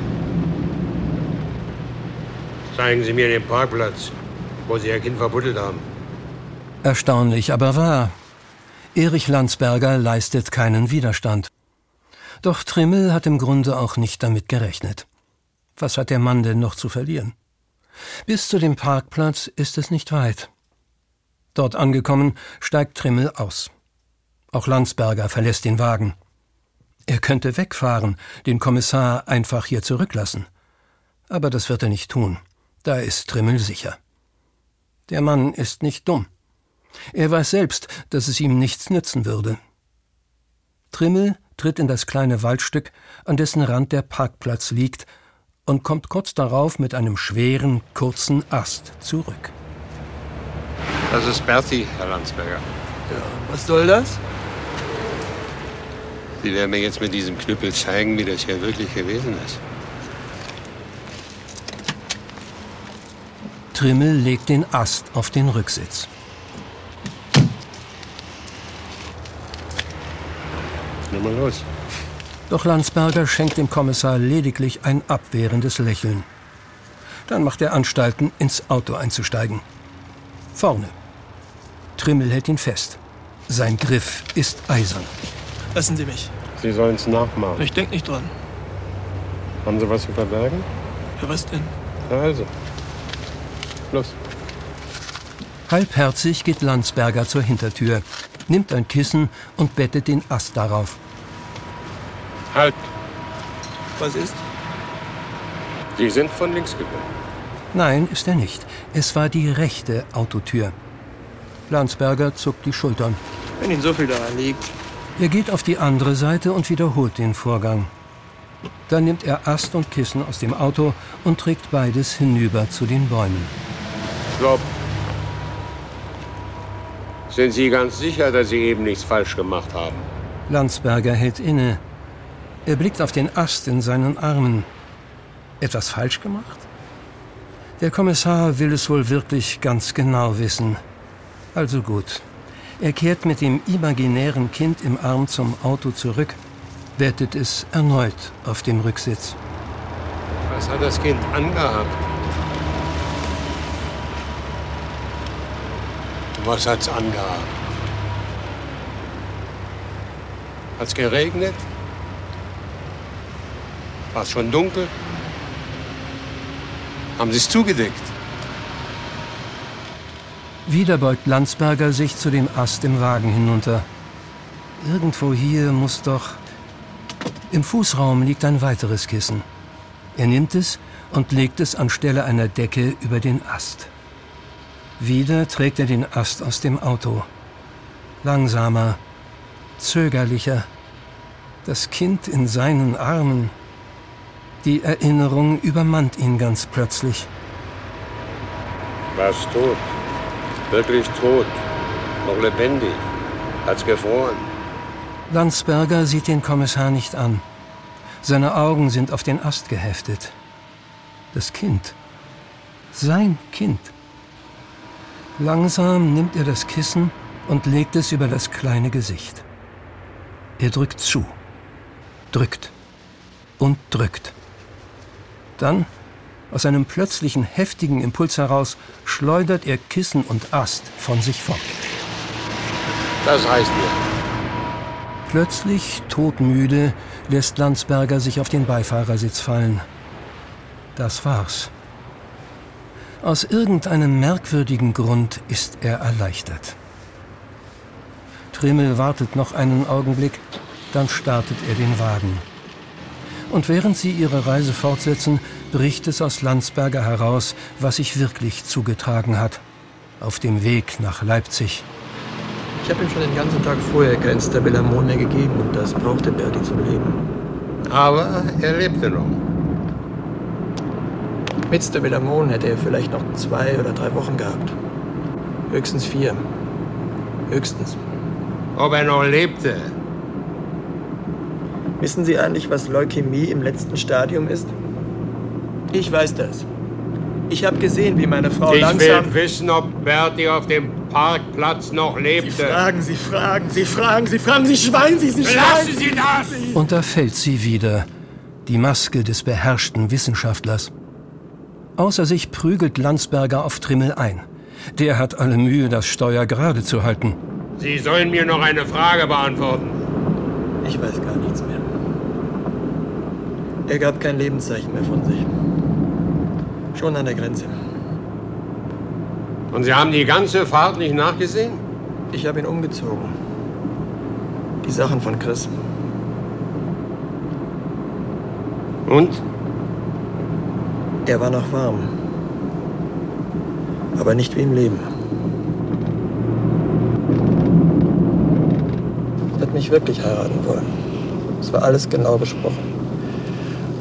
Zeigen Sie mir den Parkplatz, wo Sie Ihr Kind verbuddelt haben. Erstaunlich, aber wahr. Erich Landsberger leistet keinen Widerstand. Doch Trimmel hat im Grunde auch nicht damit gerechnet. Was hat der Mann denn noch zu verlieren? Bis zu dem Parkplatz ist es nicht weit. Dort angekommen, steigt Trimmel aus. Auch Landsberger verlässt den Wagen. Er könnte wegfahren, den Kommissar einfach hier zurücklassen. Aber das wird er nicht tun. Da ist Trimmel sicher. Der Mann ist nicht dumm. Er weiß selbst, dass es ihm nichts nützen würde. Trimmel tritt in das kleine Waldstück, an dessen Rand der Parkplatz liegt, und kommt kurz darauf mit einem schweren, kurzen Ast zurück. Das ist Berti, Herr Landsberger. Ja, was soll das? Sie werden mir jetzt mit diesem Knüppel zeigen, wie das hier wirklich gewesen ist. Trimmel legt den Ast auf den Rücksitz. Na mal los. Doch Landsberger schenkt dem Kommissar lediglich ein abwehrendes Lächeln. Dann macht er Anstalten, ins Auto einzusteigen. Vorne. Trimmel hält ihn fest. Sein Griff ist eisern. Lassen Sie mich. Sie sollen es nachmachen. Ich denke nicht dran. Haben Sie was zu verbergen? Ja, was denn? Na also. Los. Halbherzig geht Landsberger zur Hintertür, nimmt ein Kissen und bettet den Ast darauf. Halt! Was ist? Sie sind von links gekommen. Nein, ist er nicht. Es war die rechte Autotür. Landsberger zuckt die Schultern. Wenn Ihnen so viel daran liegt. Er geht auf die andere Seite und wiederholt den Vorgang. Dann nimmt er Ast und Kissen aus dem Auto und trägt beides hinüber zu den Bäumen. Stopp. Sind Sie ganz sicher, dass Sie eben nichts falsch gemacht haben? Landsberger hält inne. Er blickt auf den Ast in seinen Armen. Etwas falsch gemacht? Der Kommissar will es wohl wirklich ganz genau wissen. Also gut. Er kehrt mit dem imaginären Kind im Arm zum Auto zurück, bettet es erneut auf dem Rücksitz. Was hat das Kind angehabt? Was hat's angehabt? Hat's geregnet? War es schon dunkel? Haben Sie es zugedeckt? Wieder beugt Landsberger sich zu dem Ast im Wagen hinunter. Irgendwo hier muss doch. Im Fußraum liegt ein weiteres Kissen. Er nimmt es und legt es anstelle einer Decke über den Ast. Wieder trägt er den Ast aus dem Auto. Langsamer, zögerlicher. Das Kind in seinen Armen. Die Erinnerung übermannt ihn ganz plötzlich. War es tot? Wirklich tot? Noch lebendig? Hat's gefroren? Landsberger sieht den Kommissar nicht an. Seine Augen sind auf den Ast geheftet. Das Kind. Sein Kind. Langsam nimmt er das Kissen und legt es über das kleine Gesicht. Er drückt zu, drückt und drückt. Dann, aus einem plötzlichen heftigen Impuls heraus, schleudert er Kissen und Ast von sich fort. Das reicht mir. Plötzlich, todmüde, lässt Landsberger sich auf den Beifahrersitz fallen. Das war's. Aus irgendeinem merkwürdigen Grund ist er erleichtert. Trimmel wartet noch einen Augenblick, dann startet er den Wagen. Und während sie ihre Reise fortsetzen, bricht es aus Landsberger heraus, was sich wirklich zugetragen hat. Auf dem Weg nach Leipzig. Ich habe ihm schon den ganzen Tag vorher kein Stabilamon mehr gegeben und das brauchte Berti zum Leben. Aber er lebte noch. Mit Stabilamon hätte er vielleicht noch zwei oder drei Wochen gehabt. Höchstens vier. Höchstens. Ob er noch lebte? Wissen Sie eigentlich, was Leukämie im letzten Stadium ist? Ich weiß das. Ich habe gesehen, wie meine Frau ich langsam... will wissen, ob Bertie auf dem Parkplatz noch lebte. Sie fragen, Sie fragen, Sie fragen, Sie fragen, Sie Schwein, Sie sind Schwein! Lassen Sie das! Und da fällt sie wieder, die Maske des beherrschten Wissenschaftlers. Außer sich prügelt Landsberger auf Trimmel ein. Der hat alle Mühe, das Steuer gerade zu halten. Sie sollen mir noch eine Frage beantworten. Ich weiß gar nichts mehr. Er gab kein Lebenszeichen mehr von sich. Schon an der Grenze. Und Sie haben die ganze Fahrt nicht nachgesehen? Ich habe ihn umgezogen. Die Sachen von Chris. Und? Er war noch warm. Aber nicht wie im Leben. Er hat mich wirklich heiraten wollen. Es war alles genau besprochen.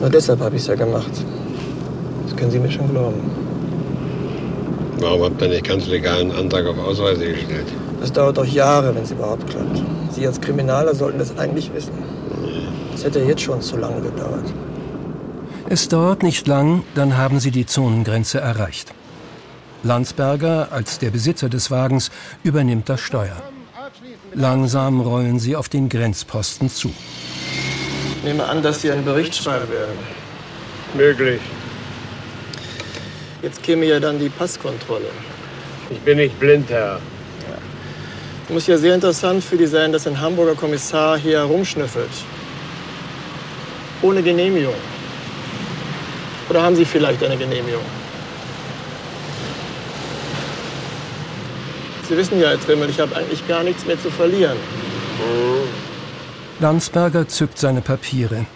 Nur deshalb habe ich es ja gemacht. Das können Sie mir schon glauben. Warum habt ihr nicht ganz legalen Antrag auf Ausreise gestellt? Das dauert doch Jahre, wenn es überhaupt klappt. Sie als Kriminaler sollten das eigentlich wissen. Das hätte jetzt schon zu lange gedauert. Es dauert nicht lang, dann haben sie die Zonengrenze erreicht. Landsberger, als der Besitzer des Wagens, übernimmt das Steuer. Langsam rollen sie auf den Grenzposten zu. Ich nehme an, dass Sie einen Bericht schreiben werden. Möglich. Jetzt käme ja dann die Passkontrolle. Ich bin nicht blind, Herr. Muss ja sehr interessant für die sein, dass ein Hamburger Kommissar hier herumschnüffelt. Ohne Genehmigung. Oder haben Sie vielleicht eine Genehmigung? Sie wissen ja, Herr Trimmel, ich habe eigentlich gar nichts mehr zu verlieren. Landsberger zückt seine Papiere.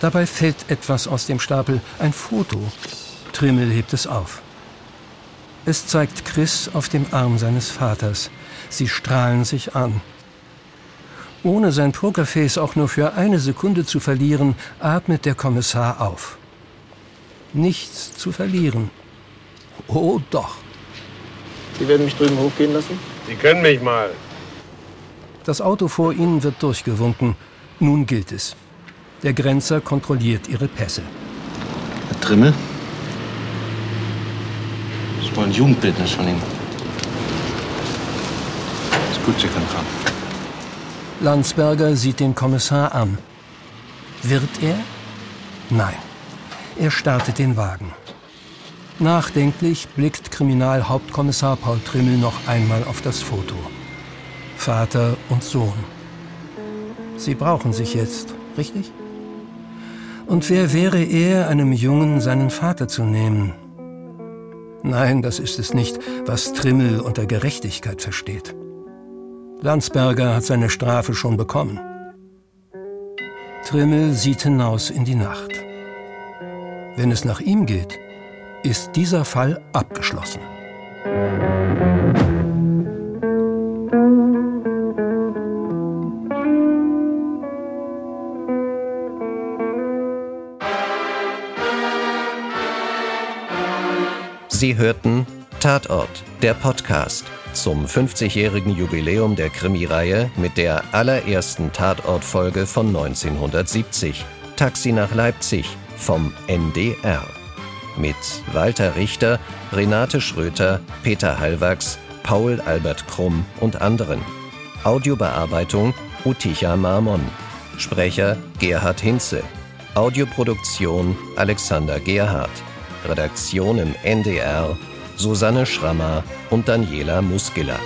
Dabei fällt etwas aus dem Stapel, ein Foto. Trimmel hebt es auf. Es zeigt Chris auf dem Arm seines Vaters. Sie strahlen sich an. Ohne sein Pokerface auch nur für eine Sekunde zu verlieren, atmet der Kommissar auf. Nichts zu verlieren. Oh doch. Sie werden mich drüben hochgehen lassen? Sie können mich mal. Das Auto vor ihnen wird durchgewunken. Nun gilt es. Der Grenzer kontrolliert ihre Pässe. Herr Trimmel? Das war ein Jugendbildnis von Ihnen. Ist gut, Sie können fahren. Landsberger sieht den Kommissar an. Wird er? Nein. Er startet den Wagen. Nachdenklich blickt Kriminalhauptkommissar Paul Trimmel noch einmal auf das Foto. Vater und Sohn. Sie brauchen sich jetzt, richtig? Und wer wäre er, einem Jungen seinen Vater zu nehmen? Nein, das ist es nicht, was Trimmel unter Gerechtigkeit versteht. Landsberger hat seine Strafe schon bekommen. Trimmel sieht hinaus in die Nacht. Wenn es nach ihm geht, ist dieser Fall abgeschlossen. Sie hörten Tatort, der Podcast zum 50-jährigen Jubiläum der Krimireihe mit der allerersten Tatortfolge von 1970, Taxi nach Leipzig vom NDR. Mit Walter Richter, Renate Schröter, Peter Hallwachs, Paul Albert Krumm und anderen. Audiobearbeitung Uticha Marmon. Sprecher Gerhard Hinze. Audioproduktion Alexander Gerhardt. Redaktion im NDR Susanne Schrammer und Daniela Muskiller.